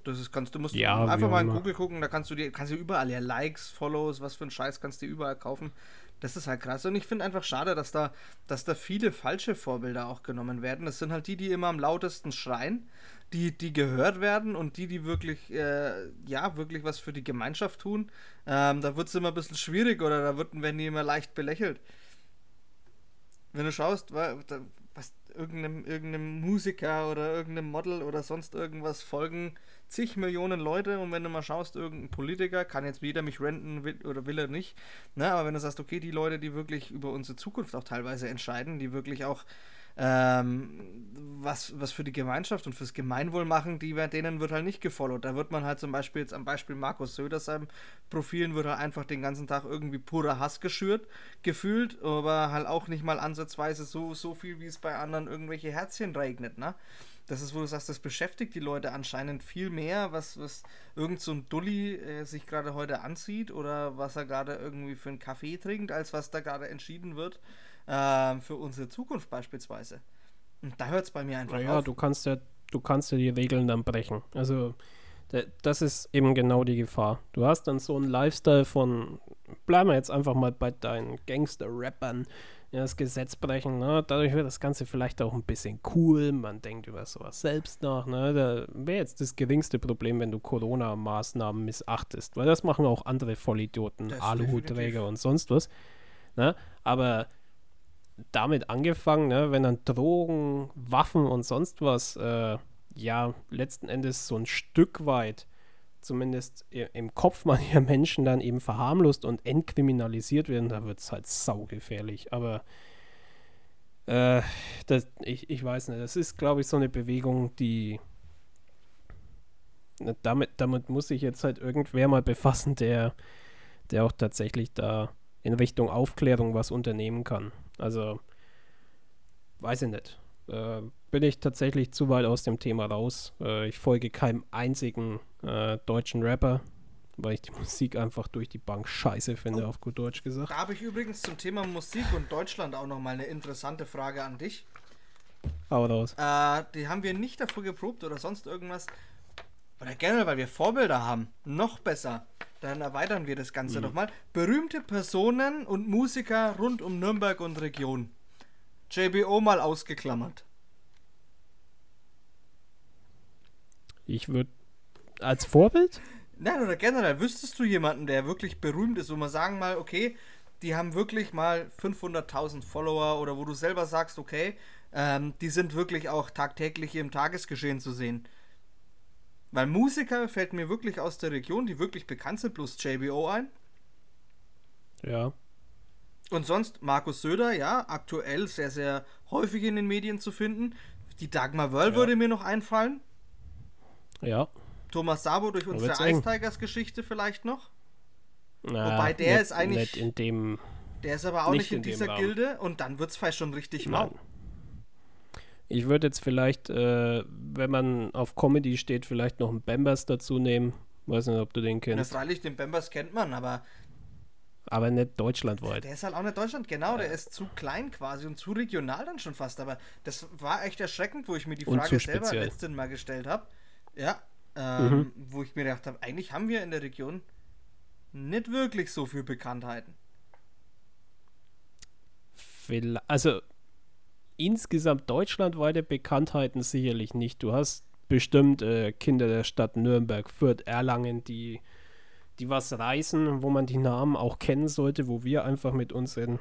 Das ist, kannst du musst ja, einfach mal in Google gucken, da kannst du dir, kannst du überall ja Likes, Follows, was für ein Scheiß kannst du überall kaufen. Das ist halt krass. Und ich finde einfach schade, dass da, dass da viele falsche Vorbilder auch genommen werden. Das sind halt die, die immer am lautesten schreien, die, die gehört werden und die, die wirklich, äh, ja, wirklich was für die Gemeinschaft tun. Ähm, da wird es immer ein bisschen schwierig oder da wird, werden die immer leicht belächelt wenn du schaust, was irgendeinem, irgendeinem Musiker oder irgendeinem Model oder sonst irgendwas folgen zig Millionen Leute und wenn du mal schaust, irgendein Politiker, kann jetzt jeder mich renten will, oder will er nicht, ne? aber wenn du sagst, okay, die Leute, die wirklich über unsere Zukunft auch teilweise entscheiden, die wirklich auch ähm, was, was für die Gemeinschaft und fürs Gemeinwohl machen, die, denen wird halt nicht gefollowt. Da wird man halt zum Beispiel jetzt am Beispiel Markus Söder seinem Profilen wird halt einfach den ganzen Tag irgendwie purer Hass geschürt, gefühlt, aber halt auch nicht mal ansatzweise so, so viel, wie es bei anderen irgendwelche Herzchen regnet, ne? Das ist, wo du sagst, das beschäftigt die Leute anscheinend viel mehr, was, was irgend so ein Dulli äh, sich gerade heute anzieht oder was er gerade irgendwie für einen Kaffee trinkt, als was da gerade entschieden wird. Äh, für unsere Zukunft beispielsweise. Und da hört es bei mir einfach ja, auf. du kannst ja, du kannst ja die Regeln dann brechen. Also das ist eben genau die Gefahr. Du hast dann so einen Lifestyle von, bleiben wir jetzt einfach mal bei deinen Gangster-Rappern, ja, das Gesetz brechen, ne? dadurch wird das Ganze vielleicht auch ein bisschen cool, man denkt über sowas selbst nach, ne? da wäre jetzt das geringste Problem, wenn du Corona-Maßnahmen missachtest, weil das machen auch andere Vollidioten, Aluhutträger und sonst was, ne? aber damit angefangen, ne? wenn dann Drogen, Waffen und sonst was, äh, ja, letzten Endes so ein Stück weit zumindest im Kopf mancher Menschen dann eben verharmlost und entkriminalisiert werden, da wird es halt saugefährlich. Aber äh, das, ich, ich weiß nicht, das ist, glaube ich, so eine Bewegung, die damit, damit muss sich jetzt halt irgendwer mal befassen, der, der auch tatsächlich da in Richtung Aufklärung was unternehmen kann. Also, weiß ich nicht. Äh, bin ich tatsächlich zu weit aus dem Thema raus. Äh, ich folge keinem einzigen äh, deutschen Rapper, weil ich die Musik einfach durch die Bank scheiße finde, oh. auf gut Deutsch gesagt. Da habe ich übrigens zum Thema Musik und Deutschland auch nochmal eine interessante Frage an dich. Hau raus. Äh, die haben wir nicht davor geprobt oder sonst irgendwas. Oder generell, weil wir Vorbilder haben. Noch besser. Dann erweitern wir das Ganze mhm. nochmal. Berühmte Personen und Musiker rund um Nürnberg und Region. JBO mal ausgeklammert. Ich würde als Vorbild? Nein, oder generell, wüsstest du jemanden, der wirklich berühmt ist, wo man sagen mal, okay, die haben wirklich mal 500.000 Follower oder wo du selber sagst, okay, ähm, die sind wirklich auch tagtäglich im Tagesgeschehen zu sehen. Weil Musiker fällt mir wirklich aus der Region, die wirklich bekannt sind, plus JBO ein. Ja. Und sonst Markus Söder, ja, aktuell sehr, sehr häufig in den Medien zu finden. Die Dagmar Wörl ja. würde mir noch einfallen. Ja. Thomas Sabo durch unsere Ice Tigers Geschichte vielleicht noch. Na, Wobei der nicht, ist eigentlich. in dem, der ist aber auch nicht, nicht in, in dieser Gilde und dann wird es vielleicht schon richtig mau. Ich würde jetzt vielleicht, äh, wenn man auf Comedy steht, vielleicht noch einen Bambers dazu nehmen. Weiß nicht, ob du den kennst. Ja, freilich, den Bambers kennt man, aber. Aber nicht deutschlandweit. Der ist halt auch nicht Deutschland, genau. Der ist zu klein quasi und zu regional dann schon fast. Aber das war echt erschreckend, wo ich mir die Frage selber letzten Mal gestellt habe. Ja, ähm, mhm. wo ich mir gedacht habe, eigentlich haben wir in der Region nicht wirklich so viel Bekanntheiten. Also insgesamt deutschlandweite Bekanntheiten sicherlich nicht. Du hast bestimmt äh, Kinder der Stadt Nürnberg, Fürth, Erlangen, die, die was reißen, wo man die Namen auch kennen sollte, wo wir einfach mit unseren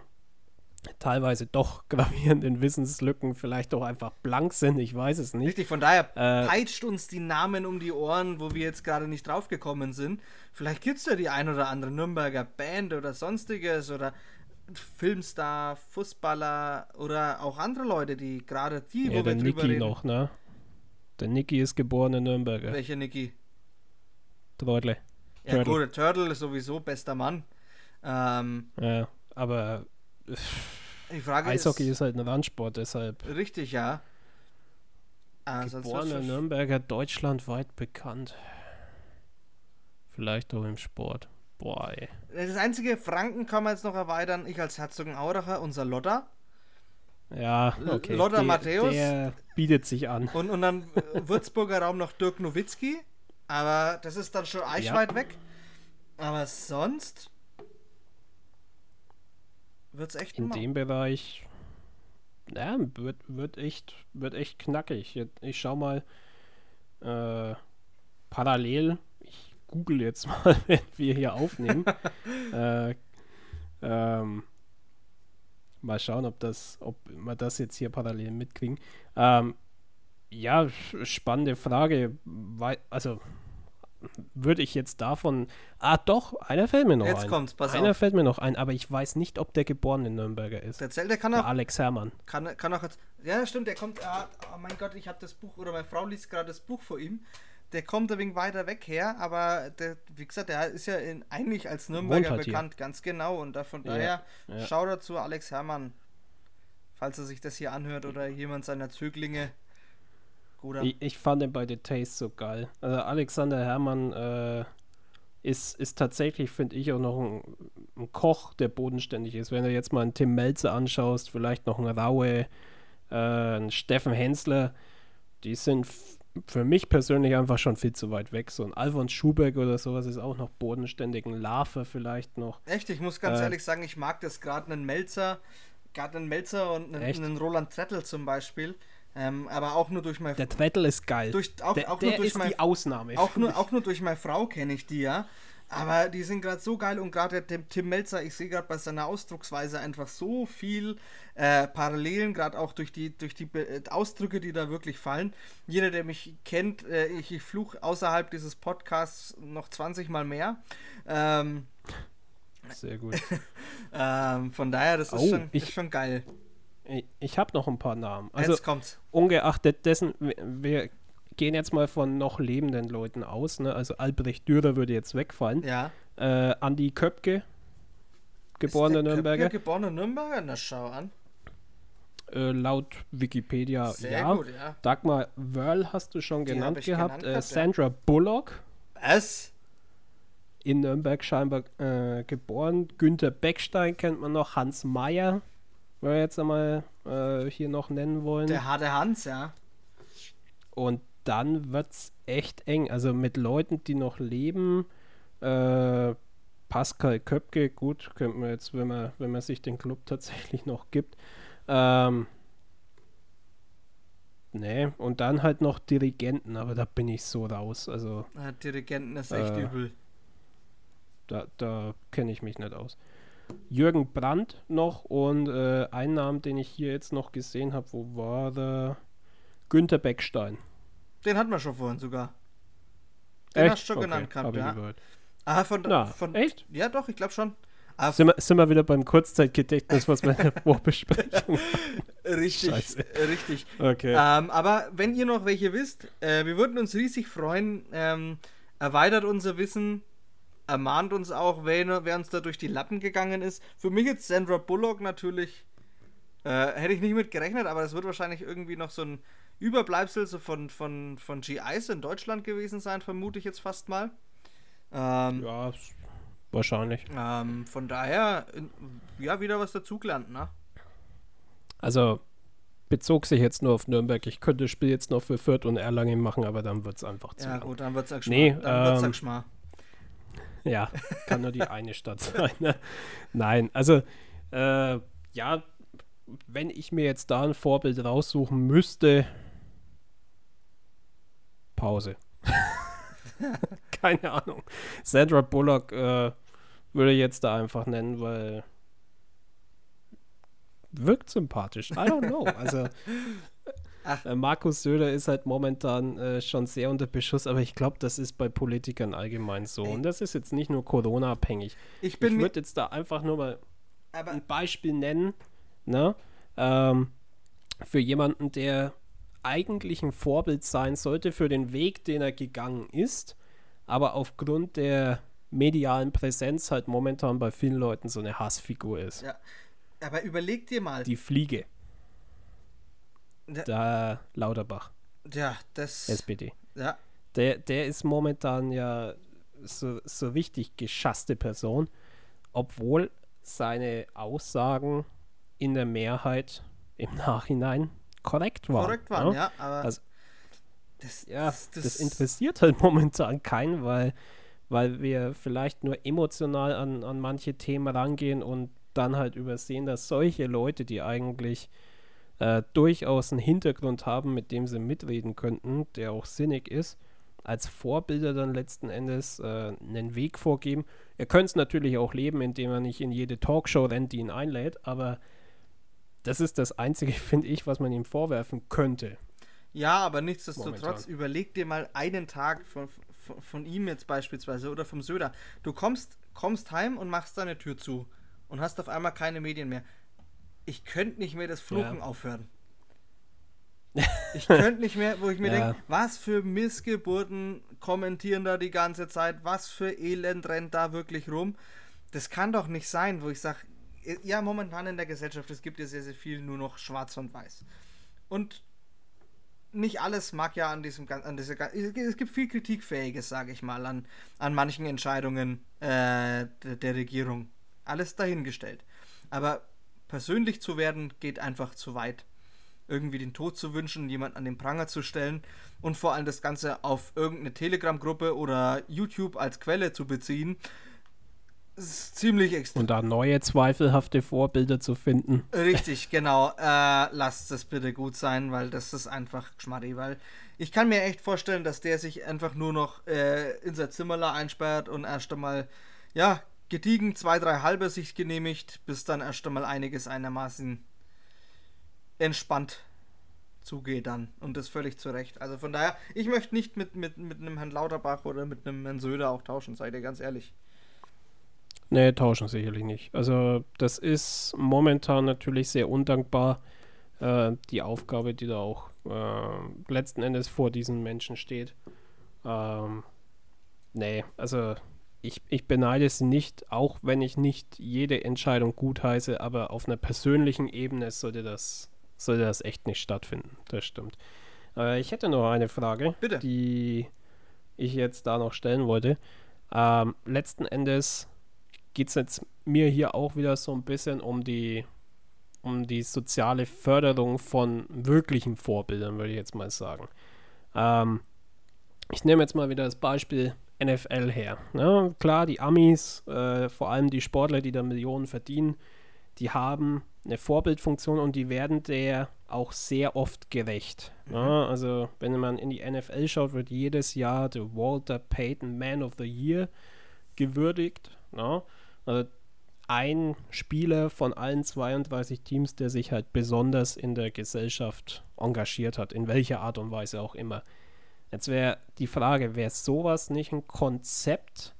teilweise doch gravierenden Wissenslücken vielleicht auch einfach blank sind, ich weiß es nicht. Richtig, von daher äh, peitscht uns die Namen um die Ohren, wo wir jetzt gerade nicht draufgekommen sind. Vielleicht gibt es ja die ein oder andere Nürnberger Band oder sonstiges oder Filmstar, Fußballer oder auch andere Leute, die gerade die, ja, wo wir drüber Niki reden. noch, ne? Der Niki ist geboren in Nürnberger. Welcher Niki? Treutle. Ja, Turtle. gut, der Turtle ist sowieso bester Mann. Ähm, ja, aber Eishockey ist, ist halt ein Randsport, deshalb. Richtig, ja. Ah, Geborener Nürnberger deutschlandweit bekannt. Vielleicht auch im Sport. Boah, ey. Das einzige, Franken kann man jetzt noch erweitern. Ich als Herzogenauracher, unser Lotter. Ja, okay. Lotter der, Matthäus. Der bietet sich an. Und, und dann Würzburger Raum noch Dirk Nowitzki. Aber das ist dann schon eichweit ja. weg. Aber sonst wird es echt In dem Bereich, ja, wird, wird, echt, wird echt knackig. Ich schau mal äh, parallel, google jetzt mal, wenn wir hier aufnehmen. äh, ähm, mal schauen, ob das, ob wir das jetzt hier parallel mitkriegen. Ähm, ja, spannende Frage. Also würde ich jetzt davon. Ah, doch, einer fällt mir noch jetzt ein. Kommt's, pass einer auf. fällt mir noch ein, aber ich weiß nicht, ob der geborene Nürnberger ist. Der Zelt, der kann auch. Der Alex Herrmann. Kann, kann auch jetzt. Ja, stimmt, der kommt. Ah, oh mein Gott, ich habe das Buch, oder meine Frau liest gerade das Buch vor ihm. Der kommt ein wenig weiter weg her, aber der, wie gesagt, der ist ja in, eigentlich als Nürnberger halt bekannt, hier. ganz genau. Und da, von daher, ja, ja. schau dazu Alex Herrmann, falls er sich das hier anhört oder jemand seiner Zöglinge. Ich, ich, fand den bei The Taste so geil. Also Alexander Herrmann äh, ist, ist tatsächlich, finde ich, auch noch ein ein Koch, der bodenständig ist. Wenn du jetzt mal einen Tim Melzer anschaust, vielleicht noch einen Raue, äh, einen Steffen Hensler, die sind für mich persönlich einfach schon viel zu weit weg. So ein Alfons Schubeck oder sowas ist auch noch bodenständig, ein Larve vielleicht noch. Echt, ich muss ganz äh, ehrlich sagen, ich mag das gerade einen Melzer, gerade einen Melzer und einen, einen Roland Trettel zum Beispiel. Ähm, aber auch nur durch meine Der Trettel ist geil. Durch, auch, der, auch der ist mein, die Ausnahme. Auch nur, auch nur durch meine Frau kenne ich die ja. Aber die sind gerade so geil und gerade der Tim Melzer, ich sehe gerade bei seiner Ausdrucksweise einfach so viel äh, Parallelen, gerade auch durch die, durch die Be Ausdrücke, die da wirklich fallen. Jeder, der mich kennt, äh, ich, ich fluche außerhalb dieses Podcasts noch 20 Mal mehr. Ähm, Sehr gut. ähm, von daher, das ist, oh, schon, ich, ist schon geil. Ich, ich habe noch ein paar Namen. Also, Jetzt kommt's. Ungeachtet dessen, wir gehen jetzt mal von noch lebenden Leuten aus. Ne? Also Albrecht Dürer würde jetzt wegfallen. Ja. Äh, Andi Köpke, geborener Nürnberger. Köpke, geborener Nürnberger? Na, schau an. Äh, laut Wikipedia, Sehr ja. Gut, ja. Dagmar Wörl hast du schon Die genannt hab gehabt. genannt äh, Sandra Bullock. Was? In Nürnberg scheinbar äh, geboren. Günther Beckstein kennt man noch. Hans Meyer, wenn wir jetzt einmal äh, hier noch nennen wollen. Der harte Hans, ja. Und dann wird es echt eng. Also mit Leuten, die noch leben, äh, Pascal Köpke, gut, könnte man jetzt, wenn man, wenn man sich den Club tatsächlich noch gibt. Ähm, nee, und dann halt noch Dirigenten, aber da bin ich so raus. Also. Ja, Dirigenten ist echt äh, übel. Da, da kenne ich mich nicht aus. Jürgen Brandt noch und äh, ein Namen, den ich hier jetzt noch gesehen habe, wo war der? Günther Beckstein. Den hatten wir schon vorhin sogar. Den echt? hast du schon okay, genannt gehabt, ja. Gehört. Ah, von, Na, von, echt? Ja, doch, ich glaube schon. Ah, Sind wir, sind wir wieder beim Kurzzeitgedächtnis, was wir in der Vorbesprechung richtig, Scheiße. richtig. Okay. Ähm, aber wenn ihr noch welche wisst, äh, wir würden uns riesig freuen. Ähm, erweitert unser Wissen, ermahnt uns auch, wer, wer uns da durch die Lappen gegangen ist. Für mich jetzt Sandra Bullock natürlich. Äh, hätte ich nicht mit gerechnet, aber das wird wahrscheinlich irgendwie noch so ein Überbleibsel so von, von, von G-Ice in Deutschland gewesen sein, vermute ich jetzt fast mal. Ähm, ja, wahrscheinlich. ähm, von daher, ja, wieder was dazugelernt, ne? Also bezog sich jetzt nur auf Nürnberg. Ich könnte das Spiel jetzt noch für Fürth und Erlangen machen, aber dann wird es einfach zu Ja, lang. gut, dann Nee, wird's ähm, auch Geschmack. Ja, kann nur die eine Stadt sein. Ne? Nein, also äh, ja, wenn ich mir jetzt da ein Vorbild raussuchen müsste, Pause. Keine Ahnung. Sandra Bullock äh, würde ich jetzt da einfach nennen, weil wirkt sympathisch. I don't know. Also äh, Markus Söder ist halt momentan äh, schon sehr unter Beschuss, aber ich glaube, das ist bei Politikern allgemein so. Und das ist jetzt nicht nur Corona-abhängig. Ich Ich würde jetzt da einfach nur mal aber ein Beispiel nennen, ne? Ähm, für jemanden, der eigentlich ein Vorbild sein sollte für den Weg, den er gegangen ist, aber aufgrund der medialen Präsenz halt momentan bei vielen Leuten so eine Hassfigur ist. Ja. aber überleg dir mal, Die Fliege, Ja. da Lauterbach, ja, das, SPD. ja, Der, der ist momentan ja so, so richtig geschasste Person, obwohl seine Aussagen in der Mehrheit im Nachhinein korrekt waren. korrekt waren, ne? ja, aber Also, das, Ja, das, das, interessiert halt momentan keinen, weil, weil wir vielleicht nur emotional an, an manche Themen rangehen und dann halt übersehen, dass solche Leute, die eigentlich äh, durchaus einen Hintergrund haben, mit dem sie mitreden könnten, der auch sinnig ist, als Vorbilder dann letzten Endes äh, einen Weg vorgeben. Ihr könnt es natürlich auch leben, indem er nicht in jede Talkshow rennt, die ihn einlädt, aber das ist das Einzige, finde ich, was man ihm vorwerfen könnte. Ja, aber nichtsdestotrotz, Momentan. überleg dir mal einen Tag von, von, von ihm jetzt beispielsweise oder vom Söder. Du kommst, kommst heim und machst deine Tür zu und hast auf einmal keine Medien mehr. Ich könnte nicht mehr das Fluchen Ja. aufhören. Ich könnte nicht mehr, wo ich mir Ja. denke, was für Missgeburten kommentieren da die ganze Zeit, was für Elend rennt da wirklich rum. Das kann doch nicht sein, wo ich sage, ja, momentan in der Gesellschaft, es gibt ja sehr, sehr viel nur noch schwarz und weiß. Und nicht alles mag ja an diesem an dieser es gibt viel kritikfähiges, sage ich mal, an, an manchen Entscheidungen äh, der, der Regierung. alles dahingestellt. Aber persönlich zu werden, geht einfach zu weit. Irgendwie den Tod zu wünschen, jemand an den Pranger zu stellen und vor allem das Ganze auf irgendeine Telegram-Gruppe oder YouTube als Quelle zu beziehen, ist ziemlich extrem. Und da neue zweifelhafte Vorbilder zu finden. Richtig, genau. Äh, lasst es bitte gut sein, weil das ist einfach Schmarri, weil ich kann mir echt vorstellen, dass der sich einfach nur noch äh, in sein Zimmerler einsperrt und erst einmal, ja, gediegen zwei, drei halbe sich genehmigt, bis dann erst einmal einiges einigermaßen entspannt zugeht dann. Und das völlig zu Recht. Also von daher, ich möchte nicht mit, mit, mit einem Herrn Lauterbach oder mit einem Herrn Söder auch tauschen, seid ihr ganz ehrlich. Nee, tauschen sicherlich nicht. Also das ist momentan natürlich sehr undankbar, äh, die Aufgabe, die da auch äh, letzten Endes vor diesen Menschen steht. Ähm, nee, also ich, ich beneide sie nicht, auch wenn ich nicht jede Entscheidung gutheiße, aber auf einer persönlichen Ebene sollte das, sollte das echt nicht stattfinden. Das stimmt. Äh, ich hätte noch eine Frage, Bitte. die ich jetzt da noch stellen wollte. Ähm, letzten Endes geht es jetzt mir hier auch wieder so ein bisschen um die, um die soziale Förderung von wirklichen Vorbildern, würde ich jetzt mal sagen. Ähm, ich nehme jetzt mal wieder das Beispiel NFL her. Ne? Klar, die Amis, äh, vor allem die Sportler, die da Millionen verdienen, die haben eine Vorbildfunktion und die werden der auch sehr oft gerecht. Ne? Mhm. Also, wenn man in die NFL schaut, wird jedes Jahr der Walter Payton Man of the Year gewürdigt. Ne? Also ein Spieler von allen 32 Teams, der sich halt besonders in der Gesellschaft engagiert hat, in welcher Art und Weise auch immer. Jetzt wäre die Frage, wäre sowas nicht ein Konzept,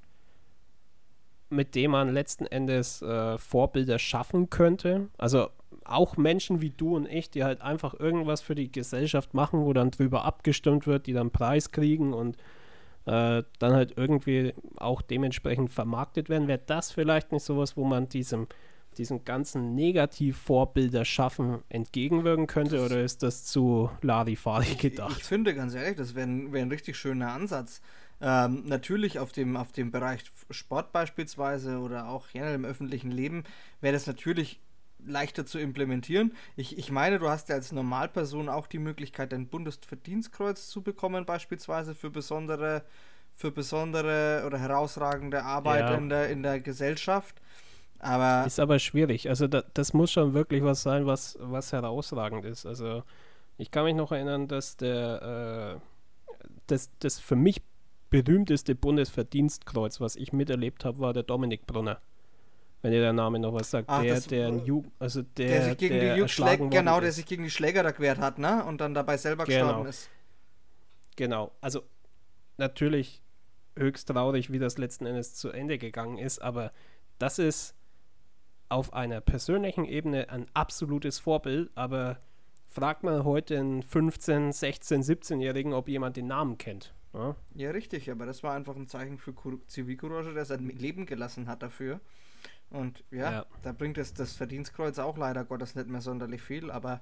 mit dem man letzten Endes äh, Vorbilder schaffen könnte? Also auch Menschen wie du und ich, die halt einfach irgendwas für die Gesellschaft machen, wo dann drüber abgestimmt wird, die dann Preis kriegen und äh, dann halt irgendwie auch dementsprechend vermarktet werden. Wäre das vielleicht nicht sowas, wo man diesem, diesem ganzen Negativvorbilder schaffen entgegenwirken könnte das oder ist das zu Larifari gedacht? Ich, ich, finde ganz ehrlich, das wäre wär ein richtig schöner Ansatz. Ähm, natürlich auf dem, auf dem Bereich Sport beispielsweise oder auch generell im öffentlichen Leben wäre das natürlich leichter zu implementieren. Ich, ich meine, du hast ja als Normalperson auch die Möglichkeit, ein Bundesverdienstkreuz zu bekommen, beispielsweise für besondere, für besondere oder herausragende Arbeit ja. in, der, in der Gesellschaft. Aber ist aber schwierig. Also da, das muss schon wirklich was sein, was, was herausragend ist. Also ich kann mich noch erinnern, dass der äh, das, das für mich berühmteste Bundesverdienstkreuz, was ich miterlebt habe, war der Dominik Brunner wenn ihr der Name noch was sagt. Ach, der, das, der, Ju also der, der sich gegen der die Schläger, genau, der sich gegen die Schläger da gewehrt hat, ne? Und dann dabei selber genau. gestorben ist. Genau, also natürlich höchst traurig, wie das letzten Endes zu Ende gegangen ist, aber das ist auf einer persönlichen Ebene ein absolutes Vorbild, aber fragt man heute einen 15, 16, 17-Jährigen, ob jemand den Namen kennt. Ja? ja, richtig, aber das war einfach ein Zeichen für Zivilcourage, der sein Leben gelassen hat dafür. Und ja, ja, da bringt es das Verdienstkreuz auch leider Gottes nicht mehr sonderlich viel, aber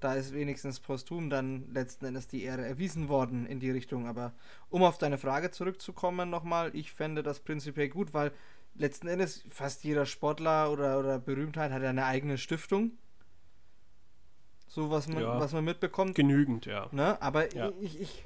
da ist wenigstens posthum dann letzten Endes die Ehre erwiesen worden in die Richtung. Aber um auf deine Frage zurückzukommen nochmal, ich fände das prinzipiell gut, weil letzten Endes fast jeder Sportler oder, oder Berühmtheit hat eine eigene Stiftung. So was man, ja, was man mitbekommt. Genügend, ja. Ne? Aber ja. ich, ich,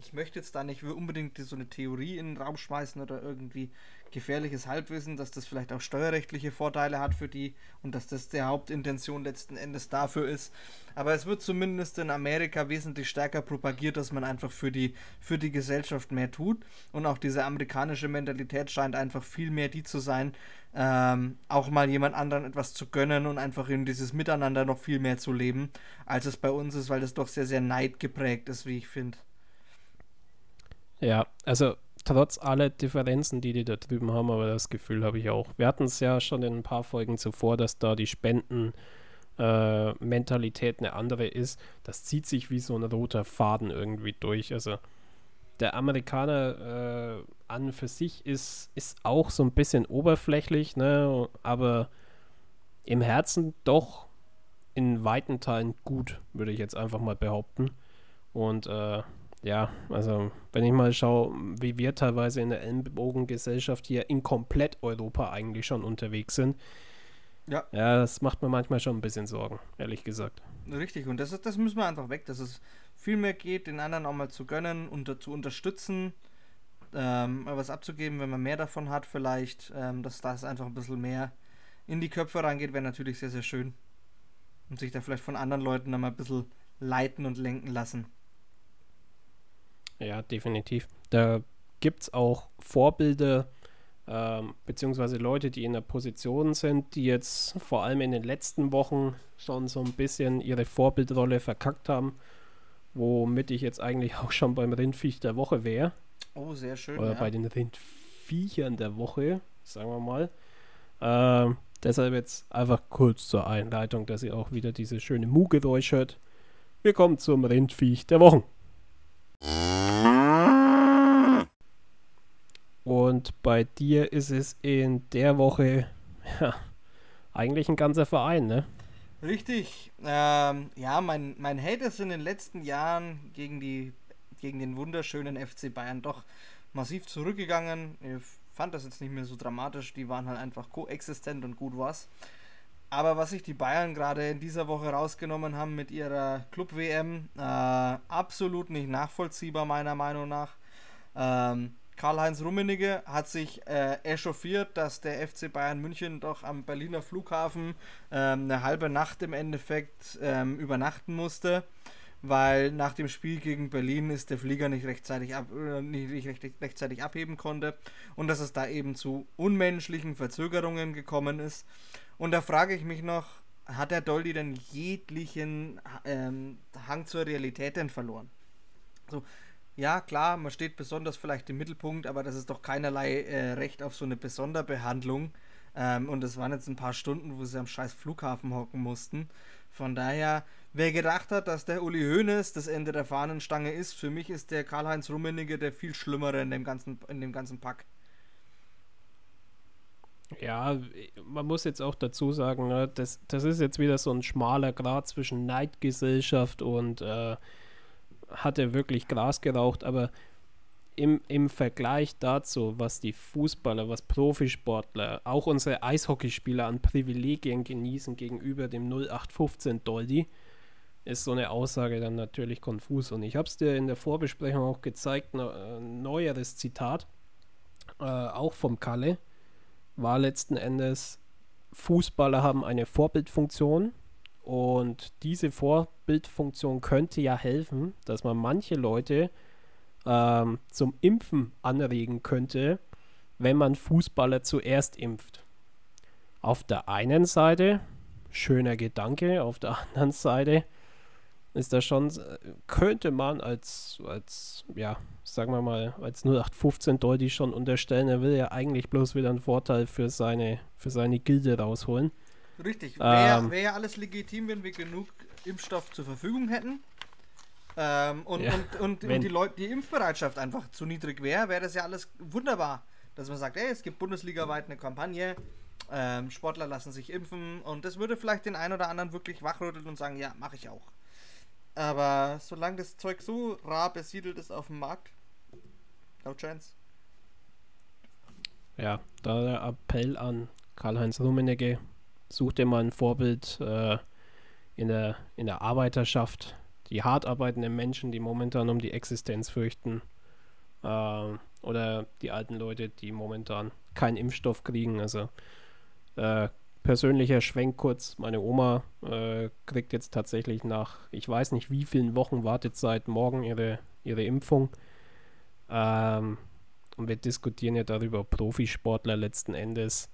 ich möchte jetzt da nicht unbedingt so eine Theorie in den Raum schmeißen oder irgendwie gefährliches Halbwissen, dass das vielleicht auch steuerrechtliche Vorteile hat für die und dass das der Hauptintention letzten Endes dafür ist. Aber es wird zumindest in Amerika wesentlich stärker propagiert, dass man einfach für die, für die Gesellschaft mehr tut. Und auch diese amerikanische Mentalität scheint einfach viel mehr die zu sein, ähm, auch mal jemand anderen etwas zu gönnen und einfach in dieses Miteinander noch viel mehr zu leben, als es bei uns ist, weil das doch sehr, sehr neidgeprägt ist, wie ich finde. Ja, also trotz aller Differenzen, die die da drüben haben, aber das Gefühl habe ich auch. Wir hatten es ja schon in ein paar Folgen zuvor, dass da die Spenden-Mentalität äh, eine andere ist. Das zieht sich wie so ein roter Faden irgendwie durch. Also der Amerikaner äh, an für sich ist, ist auch so ein bisschen oberflächlich, ne? aber im Herzen doch in weiten Teilen gut, würde ich jetzt einfach mal behaupten. Und äh, ja, also wenn ich mal schaue, wie wir teilweise in der Ellenbogengesellschaft hier in komplett Europa eigentlich schon unterwegs sind. Ja. Ja, das macht mir manchmal schon ein bisschen Sorgen, ehrlich gesagt. Richtig, und das, ist, das müssen wir einfach weg, dass es viel mehr geht, den anderen auch mal zu gönnen und zu unterstützen, ähm, was abzugeben, wenn man mehr davon hat, vielleicht, ähm, dass das einfach ein bisschen mehr in die Köpfe reingeht, wäre natürlich sehr, sehr schön. Und sich da vielleicht von anderen Leuten dann mal ein bisschen leiten und lenken lassen. Ja, definitiv. Da gibt es auch Vorbilder, ähm, beziehungsweise Leute, die in der Position sind, die jetzt vor allem in den letzten Wochen schon so ein bisschen ihre Vorbildrolle verkackt haben, womit ich jetzt eigentlich auch schon beim Rindviech der Woche wäre. Oh, sehr schön. Oder ja. bei den Rindviechern der Woche, sagen wir mal. Ähm, deshalb jetzt einfach kurz zur Einleitung, dass ihr auch wieder diese schöne Mu-Geräusch hört. Wir kommen zum Rindviech der Wochen. Und bei dir ist es in der Woche ja, eigentlich ein ganzer Verein, ne? Richtig. Ähm, ja, mein, mein Hate ist in den letzten Jahren gegen, die, gegen den wunderschönen FC Bayern doch massiv zurückgegangen. Ich fand das jetzt nicht mehr so dramatisch. Die waren halt einfach koexistent und gut was. Aber was sich die Bayern gerade in dieser Woche rausgenommen haben mit ihrer Club-WM, äh, absolut nicht nachvollziehbar, meiner Meinung nach. Ähm, Karl-Heinz Rummenigge hat sich äh, echauffiert, dass der FC Bayern München doch am Berliner Flughafen ähm, eine halbe Nacht im Endeffekt ähm, übernachten musste, weil nach dem Spiel gegen Berlin ist der Flieger nicht rechtzeitig, ab, äh, nicht recht, rechtzeitig abheben konnte und dass es da eben zu unmenschlichen Verzögerungen gekommen ist. Und da frage ich mich noch, hat der Dolly denn jeglichen ähm, Hang zur Realität denn verloren? So, ja, klar, man steht besonders vielleicht im Mittelpunkt, aber das ist doch keinerlei äh, Recht auf so eine Besonderbehandlung. Ähm, und es waren jetzt ein paar Stunden, wo sie am scheiß Flughafen hocken mussten. Von daher, wer gedacht hat, dass der Uli Hoeneß das Ende der Fahnenstange ist, für mich ist der Karl-Heinz Rummenigge der viel schlimmere in dem ganzen, in dem ganzen Pack. Ja, man muss jetzt auch dazu sagen, ne, das, das ist jetzt wieder so ein schmaler Grad zwischen Neidgesellschaft und äh, hat er wirklich Gras geraucht, aber im, im Vergleich dazu, was die Fußballer, was Profisportler, auch unsere Eishockeyspieler an Privilegien genießen gegenüber dem 0815 Doldi, ist so eine Aussage dann natürlich konfus. Und ich habe es dir in der Vorbesprechung auch gezeigt, ein äh, neueres Zitat, äh, auch vom Kalle war letzten Endes, Fußballer haben eine Vorbildfunktion und diese Vorbildfunktion könnte ja helfen, dass man manche Leute ähm, zum Impfen anregen könnte, wenn man Fußballer zuerst impft. Auf der einen Seite, schöner Gedanke, auf der anderen Seite ist das schon, könnte man als, als, ja, sagen wir mal, als 0815 Doldi schon unterstellen, er will ja eigentlich bloß wieder einen Vorteil für seine, für seine Gilde rausholen. Richtig, wäre ähm, wär ja alles legitim, wenn wir genug Impfstoff zur Verfügung hätten. Ähm, und, ja, und, und, und, die Leute, die Impfbereitschaft einfach zu niedrig wäre, wäre das ja alles wunderbar. Dass man sagt, ey, es gibt bundesligaweit eine Kampagne, ähm, Sportler lassen sich impfen und das würde vielleicht den einen oder anderen wirklich wachrütteln und sagen, ja, mache ich auch. Aber solange das Zeug so rar besiedelt ist auf dem Markt, no chance. Ja, da der Appell an Karl-Heinz Rummenigge, such dir mal ein Vorbild äh, in, der, in der Arbeiterschaft, die hart arbeitenden Menschen, die momentan um die Existenz fürchten. Äh, oder die alten Leute, die momentan keinen Impfstoff kriegen. Also äh, persönlicher Schwenk kurz. Meine Oma äh, kriegt jetzt tatsächlich nach, ich weiß nicht wie vielen Wochen Wartezeit morgen ihre, ihre Impfung. Ähm, und wir diskutieren ja darüber, Profisportler letzten Endes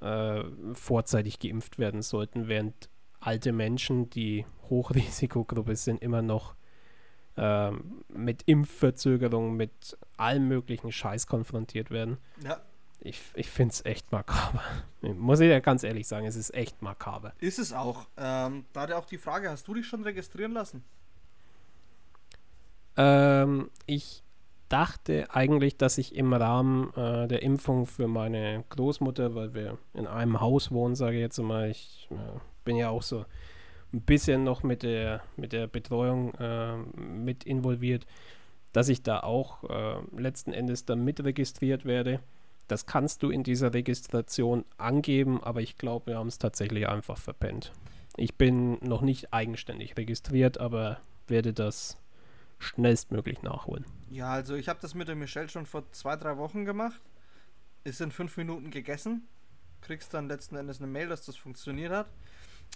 äh, vorzeitig geimpft werden sollten, während alte Menschen, die Hochrisikogruppe sind, immer noch ähm, mit Impfverzögerungen, mit allem möglichen Scheiß konfrontiert werden. Ja. Ich, ich finde es echt makaber. Muss ich ja ganz ehrlich sagen, es ist echt makaber. Ist es auch. Ähm, da hat ja auch die Frage, hast du dich schon registrieren lassen? Ähm, ich dachte eigentlich, dass ich im Rahmen äh, der Impfung für meine Großmutter, weil wir in einem Haus wohnen, sage ich jetzt mal, ich äh, bin ja auch so ein bisschen noch mit der, mit der Betreuung äh, mit involviert, dass ich da auch äh, letzten Endes dann mitregistriert werde. Das kannst du in dieser Registration angeben, aber ich glaube, wir haben es tatsächlich einfach verpennt. Ich bin noch nicht eigenständig registriert, aber werde das schnellstmöglich nachholen. Ja, also ich habe das mit der Michelle schon vor zwei, drei Wochen gemacht. Ist in fünf Minuten gegessen. Kriegst dann letzten Endes eine Mail, dass das funktioniert hat.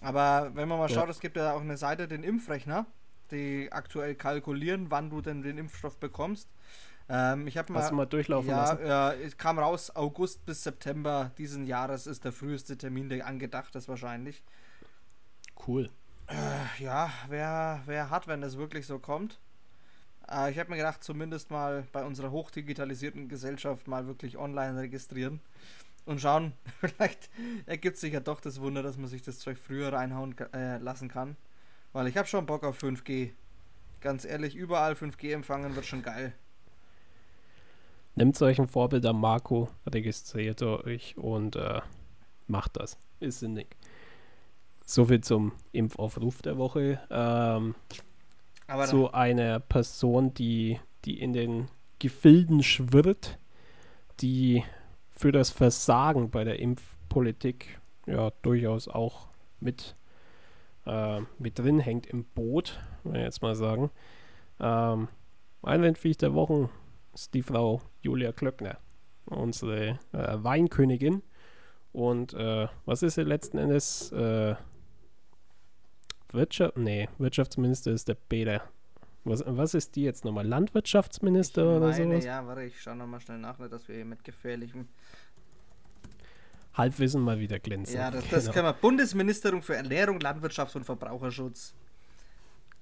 Aber wenn man mal schaut, ja. es gibt ja auch eine Seite, den Impfrechner, die aktuell kalkulieren, wann du denn den Impfstoff bekommst. Ähm, ich habe mal, Hast du mal durchlaufen ja, lassen? Ja, es kam raus, August bis September diesen Jahres ist der früheste Termin, der angedacht ist wahrscheinlich. Cool. Äh, ja, wer, wer hat, wenn das wirklich so kommt. Äh, ich habe mir gedacht, zumindest mal bei unserer hochdigitalisierten Gesellschaft mal wirklich online registrieren und schauen, vielleicht ergibt sich ja doch das Wunder, dass man sich das Zeug früher reinhauen äh, lassen kann. Weil ich habe schon Bock auf 5G. Ganz ehrlich, überall 5G empfangen wird schon geil. Nimmt solchen Vorbild am Marco, registriert euch und äh, macht das. Ist sinnig. Soviel zum Impfaufruf der Woche. Ähm, Aber zu einer Person, die, die in den Gefilden schwirrt, die für das Versagen bei der Impfpolitik ja durchaus auch mit, äh, mit drin hängt im Boot, wenn wir jetzt mal sagen. Ähm, Einwandviech der Wochen ist die Frau Julia Klöckner, unsere äh, Weinkönigin. Und äh, was ist sie letzten Endes? Äh, Wirtschaft, nee, Wirtschaftsminister ist der Peter. Was, was ist die jetzt nochmal? Landwirtschaftsminister ich oder sowas? Ja, warte, ich schaue nochmal schnell nach, dass wir hier mit gefährlichem Halbwissen mal wieder glänzen. Ja, das, das genau. können wir. Bundesministerium für Ernährung, Landwirtschaft und Verbraucherschutz.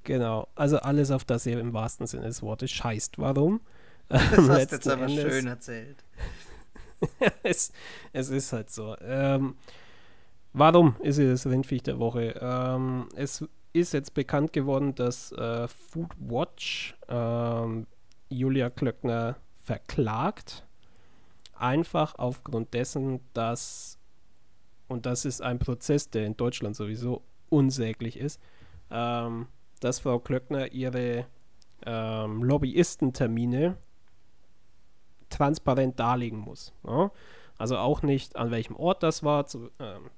Genau, also alles, auf das ihr im wahrsten Sinne des Wortes scheißt. Warum? Das hast du jetzt aber Endes, schön erzählt. es, es ist halt so. Ähm, warum ist das Rindviech der Woche? Ähm, es ist jetzt bekannt geworden, dass äh, Food Watch ähm, Julia Klöckner verklagt. Einfach aufgrund dessen, dass, und das ist ein Prozess, der in Deutschland sowieso unsäglich ist, ähm, dass Frau Klöckner ihre ähm, Lobbyistentermine transparent darlegen muss. Ja? Also auch nicht, an welchem Ort das war, zu, ähm,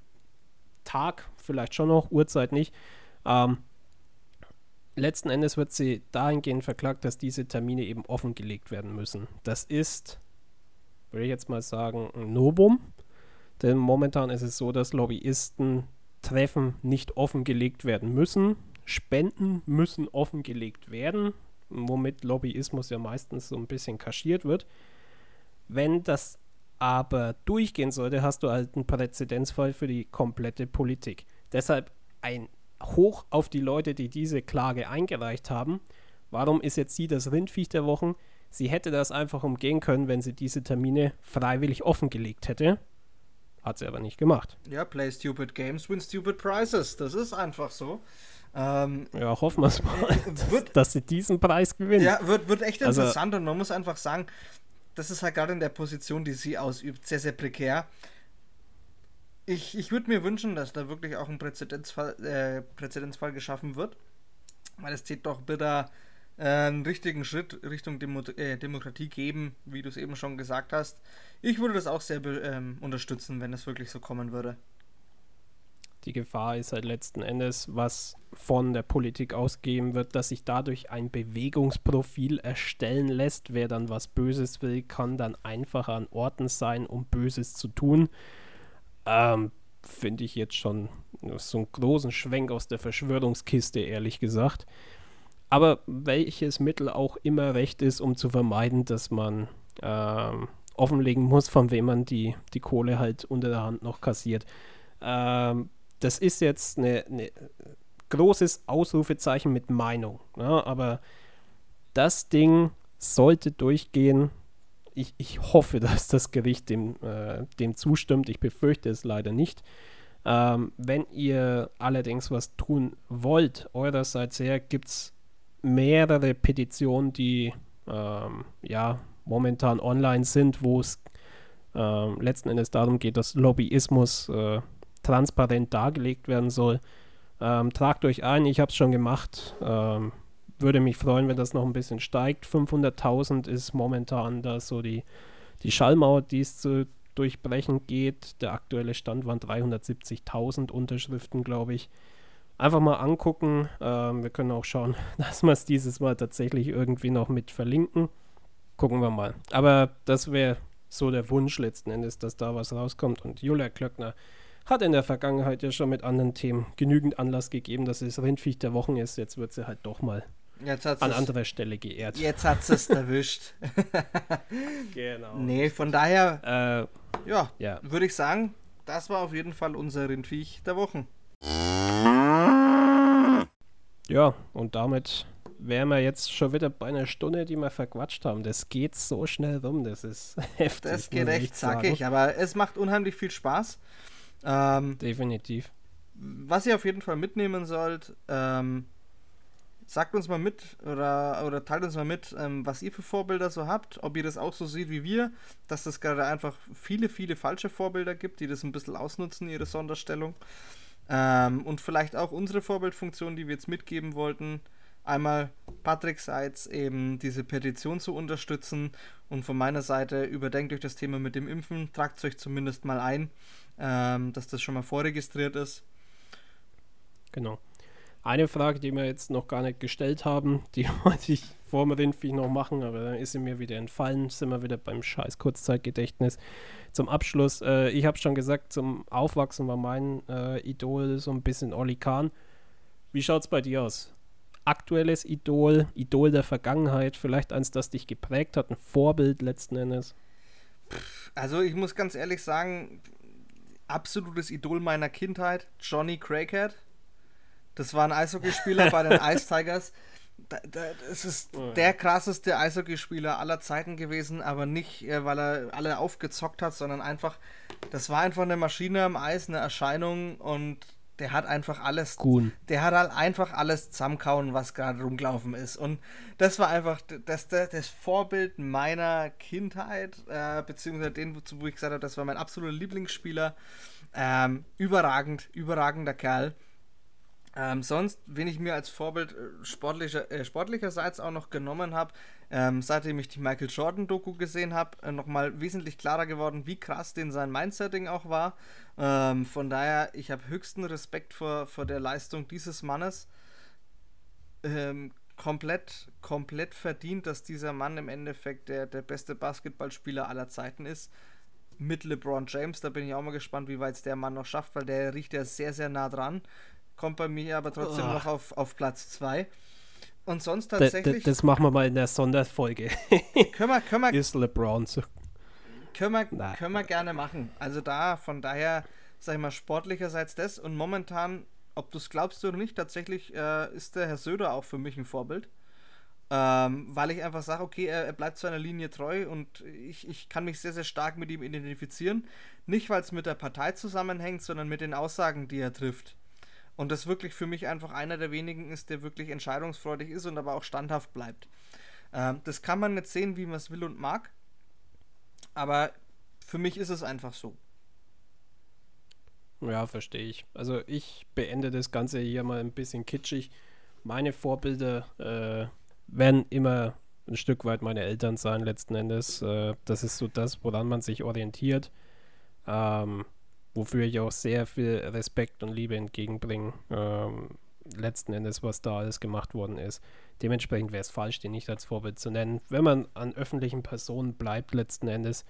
Tag vielleicht schon noch, Uhrzeit nicht, ähm, letzten Endes wird sie dahingehend verklagt, dass diese Termine eben offengelegt werden müssen. Das ist, würde ich jetzt mal sagen, ein Novum. Denn momentan ist es so, dass Lobbyisten Treffen nicht offengelegt werden müssen. Spenden müssen offengelegt werden, womit Lobbyismus ja meistens so ein bisschen kaschiert wird. Wenn das aber durchgehen sollte, hast du halt einen Präzedenzfall für die komplette Politik. Deshalb ein hoch auf die Leute, die diese Klage eingereicht haben. Warum ist jetzt sie das Rindviech der Wochen? Sie hätte das einfach umgehen können, wenn sie diese Termine freiwillig offengelegt hätte. Hat sie aber nicht gemacht. Ja, play stupid games, win stupid prizes. Das ist einfach so. Ähm, ja, hoffen wir es mal, wird, dass sie diesen Preis gewinnt. Ja, wird, wird echt also interessant also, und man muss einfach sagen, das ist halt gerade in der Position, die sie ausübt, sehr, sehr prekär. Ich, ich würde mir wünschen, dass da wirklich auch ein Präzedenzfall, äh, Präzedenzfall geschaffen wird, weil es zählt doch bitte äh, einen richtigen Schritt Richtung Demo äh, Demokratie geben, wie du es eben schon gesagt hast. Ich würde das auch sehr ähm, unterstützen, wenn es wirklich so kommen würde. Die Gefahr ist halt letzten Endes, was von der Politik ausgehen wird, dass sich dadurch ein Bewegungsprofil erstellen lässt. Wer dann was Böses will, kann dann einfacher an Orten sein, um Böses zu tun. Ähm, Finde ich jetzt schon so einen großen Schwenk aus der Verschwörungskiste, ehrlich gesagt. Aber welches Mittel auch immer recht ist, um zu vermeiden, dass man ähm, offenlegen muss, von wem man die, die Kohle halt unter der Hand noch kassiert. Ähm, das ist jetzt ein großes Ausrufezeichen mit Meinung. Ne? Aber das Ding sollte durchgehen ich, ich hoffe, dass das Gericht dem, äh, dem zustimmt. Ich befürchte es leider nicht. Ähm, wenn ihr allerdings was tun wollt, eurerseits her, gibt es mehrere Petitionen, die ähm, ja momentan online sind, wo es äh, letzten Endes darum geht, dass Lobbyismus äh, transparent dargelegt werden soll. Ähm, tragt euch ein, ich habe es schon gemacht. Ähm, würde mich freuen, wenn das noch ein bisschen steigt. 500.000 ist momentan da so die, die Schallmauer, die es zu durchbrechen geht. Der aktuelle Stand waren 370.000 Unterschriften, glaube ich. Einfach mal angucken. Ähm, wir können auch schauen, dass wir es dieses Mal tatsächlich irgendwie noch mit verlinken. Gucken wir mal. Aber das wäre so der Wunsch letzten Endes, dass da was rauskommt. Und Julia Klöckner hat in der Vergangenheit ja schon mit anderen Themen genügend Anlass gegeben, dass es Rindviech der Wochen ist. Jetzt wird sie halt doch mal an anderer Stelle geehrt. Jetzt hat sie es erwischt. genau. Nee, von daher, äh, ja, ja. würde ich sagen, das war auf jeden Fall unser Rindviech der Wochen. Ja, und damit wären wir jetzt schon wieder bei einer Stunde, die wir verquatscht haben. Das geht so schnell rum, das ist heftig. Das geht echt zackig, aber es macht unheimlich viel Spaß. Ähm, Definitiv. Was ihr auf jeden Fall mitnehmen sollt, ähm, sagt uns mal mit oder, oder teilt uns mal mit, ähm, was ihr für Vorbilder so habt, ob ihr das auch so seht wie wir, dass es gerade einfach viele, viele falsche Vorbilder gibt, die das ein bisschen ausnutzen, ihre Sonderstellung. Ähm, und vielleicht auch unsere Vorbildfunktion, die wir jetzt mitgeben wollten. Einmal Patrickseits eben diese Petition zu unterstützen und von meiner Seite überdenkt euch das Thema mit dem Impfen, tragt es euch zumindest mal ein, ähm, dass das schon mal vorregistriert ist. Genau. Eine Frage, die wir jetzt noch gar nicht gestellt haben, die wollte ich vor dem Rindviech noch machen, aber dann ist sie mir wieder entfallen. Sind wir wieder beim scheiß Kurzzeitgedächtnis. Zum Abschluss, äh, ich habe schon gesagt, zum Aufwachsen war mein äh, Idol so ein bisschen Olli Kahn. Wie schaut es bei dir aus? Aktuelles Idol, Idol der Vergangenheit, vielleicht eins, das dich geprägt hat, ein Vorbild letzten Endes? Also ich muss ganz ehrlich sagen, absolutes Idol meiner Kindheit, Johnny Craighead das war ein Eishockeyspieler bei den Ice Tigers. Da, da, das ist oh, der krasseste Eishockeyspieler aller Zeiten gewesen, aber nicht, äh, weil er alle aufgezockt hat, sondern einfach, das war einfach eine Maschine am Eis, eine Erscheinung und der hat einfach alles, Kuhn. der hat halt einfach alles zusammenkauen, was gerade rumgelaufen ist. Und das war einfach das, das, das Vorbild meiner Kindheit, äh, beziehungsweise den, wo ich gesagt habe, das war mein absoluter Lieblingsspieler. Ähm, überragend, überragender Kerl. Ähm, sonst, wen ich mir als Vorbild äh, sportlicher, äh, sportlicherseits auch noch genommen habe, ähm, seitdem ich die Michael Jordan-Doku gesehen habe, äh, nochmal wesentlich klarer geworden, wie krass denn sein Mindsetting auch war. Ähm, von daher, ich habe höchsten Respekt vor, vor der Leistung dieses Mannes. Ähm, komplett, komplett verdient, dass dieser Mann im Endeffekt der, der beste Basketballspieler aller Zeiten ist. Mit LeBron James, da bin ich auch mal gespannt, wie weit es der Mann noch schafft, weil der riecht ja sehr, sehr nah dran kommt bei mir aber trotzdem oh. noch auf, auf Platz 2. Und sonst tatsächlich. Das, das, machen wir mal in der Sonderfolge. können wir, können wir, Ist LeBron so. Können wir, können wir gerne machen. Also da, von daher, sag ich mal, sportlicherseits das. Und momentan, ob du es glaubst oder nicht, tatsächlich äh, ist der Herr Söder auch für mich ein Vorbild. Ähm, weil ich einfach sage, okay, er, er, bleibt seiner Linie treu und ich, ich kann mich sehr, sehr stark mit ihm identifizieren. Nicht, weil es mit der Partei zusammenhängt, sondern mit den Aussagen, die er trifft. Und das wirklich für mich einfach einer der wenigen ist, der wirklich entscheidungsfreudig ist und aber auch standhaft bleibt. Ähm, das kann man nicht sehen, wie man es will und mag. Aber für mich ist es einfach so. Ja, verstehe ich. Also ich beende das Ganze hier mal ein bisschen kitschig. Meine Vorbilder äh, werden immer ein Stück weit meine Eltern sein, letzten Endes. Äh, das ist so das, woran man sich orientiert. Ähm, wofür ich auch sehr viel Respekt und Liebe entgegenbringe. Ähm, letzten Endes, was da alles gemacht worden ist. Dementsprechend wäre es falsch, den nicht als Vorbild zu nennen. Wenn man an öffentlichen Personen bleibt, letzten Endes,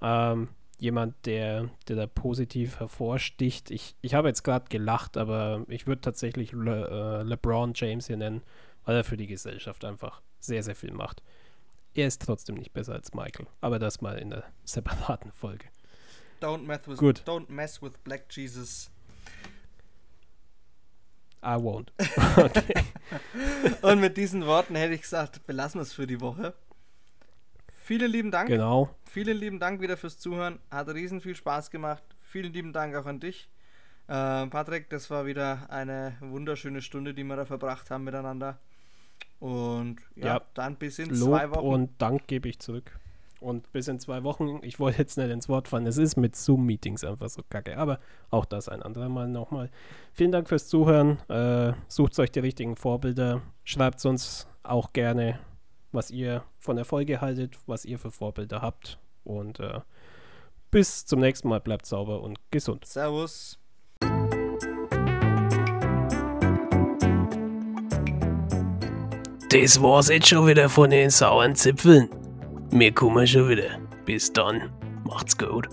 ähm, jemand, der, der da positiv hervorsticht. Ich, ich habe jetzt gerade gelacht, aber ich würde tatsächlich Le, äh, LeBron James hier nennen, weil er für die Gesellschaft einfach sehr, sehr viel macht. Er ist trotzdem nicht besser als Michael, aber das mal in der separaten Folge. Don't mess with, Gut. Don't mess with Black Jesus. I won't. Okay. Und mit diesen Worten hätte ich gesagt, belassen wir es für die Woche. Vielen lieben Dank. Genau. Vielen lieben Dank wieder fürs Zuhören. Hat riesen viel Spaß gemacht. Vielen lieben Dank auch an dich. Äh, Patrick, das war wieder eine wunderschöne Stunde, die wir da verbracht haben miteinander. Und ja, ja. dann bis in Lob zwei Wochen. Und Dank gebe ich zurück. Und bis in zwei Wochen, ich wollte jetzt nicht ins Wort fallen, es ist mit Zoom-Meetings einfach so kacke. Aber auch das ein anderer Mal nochmal. Vielen Dank fürs Zuhören. Äh, sucht euch die richtigen Vorbilder. Schreibt uns auch gerne, was ihr von Erfolge haltet, was ihr für Vorbilder habt. Und äh, bis zum nächsten Mal. Bleibt sauber und gesund. Servus. Das war's jetzt schon wieder von den sauren Zipfeln. Wir kommen schon wieder. Bis dann. Macht's gut.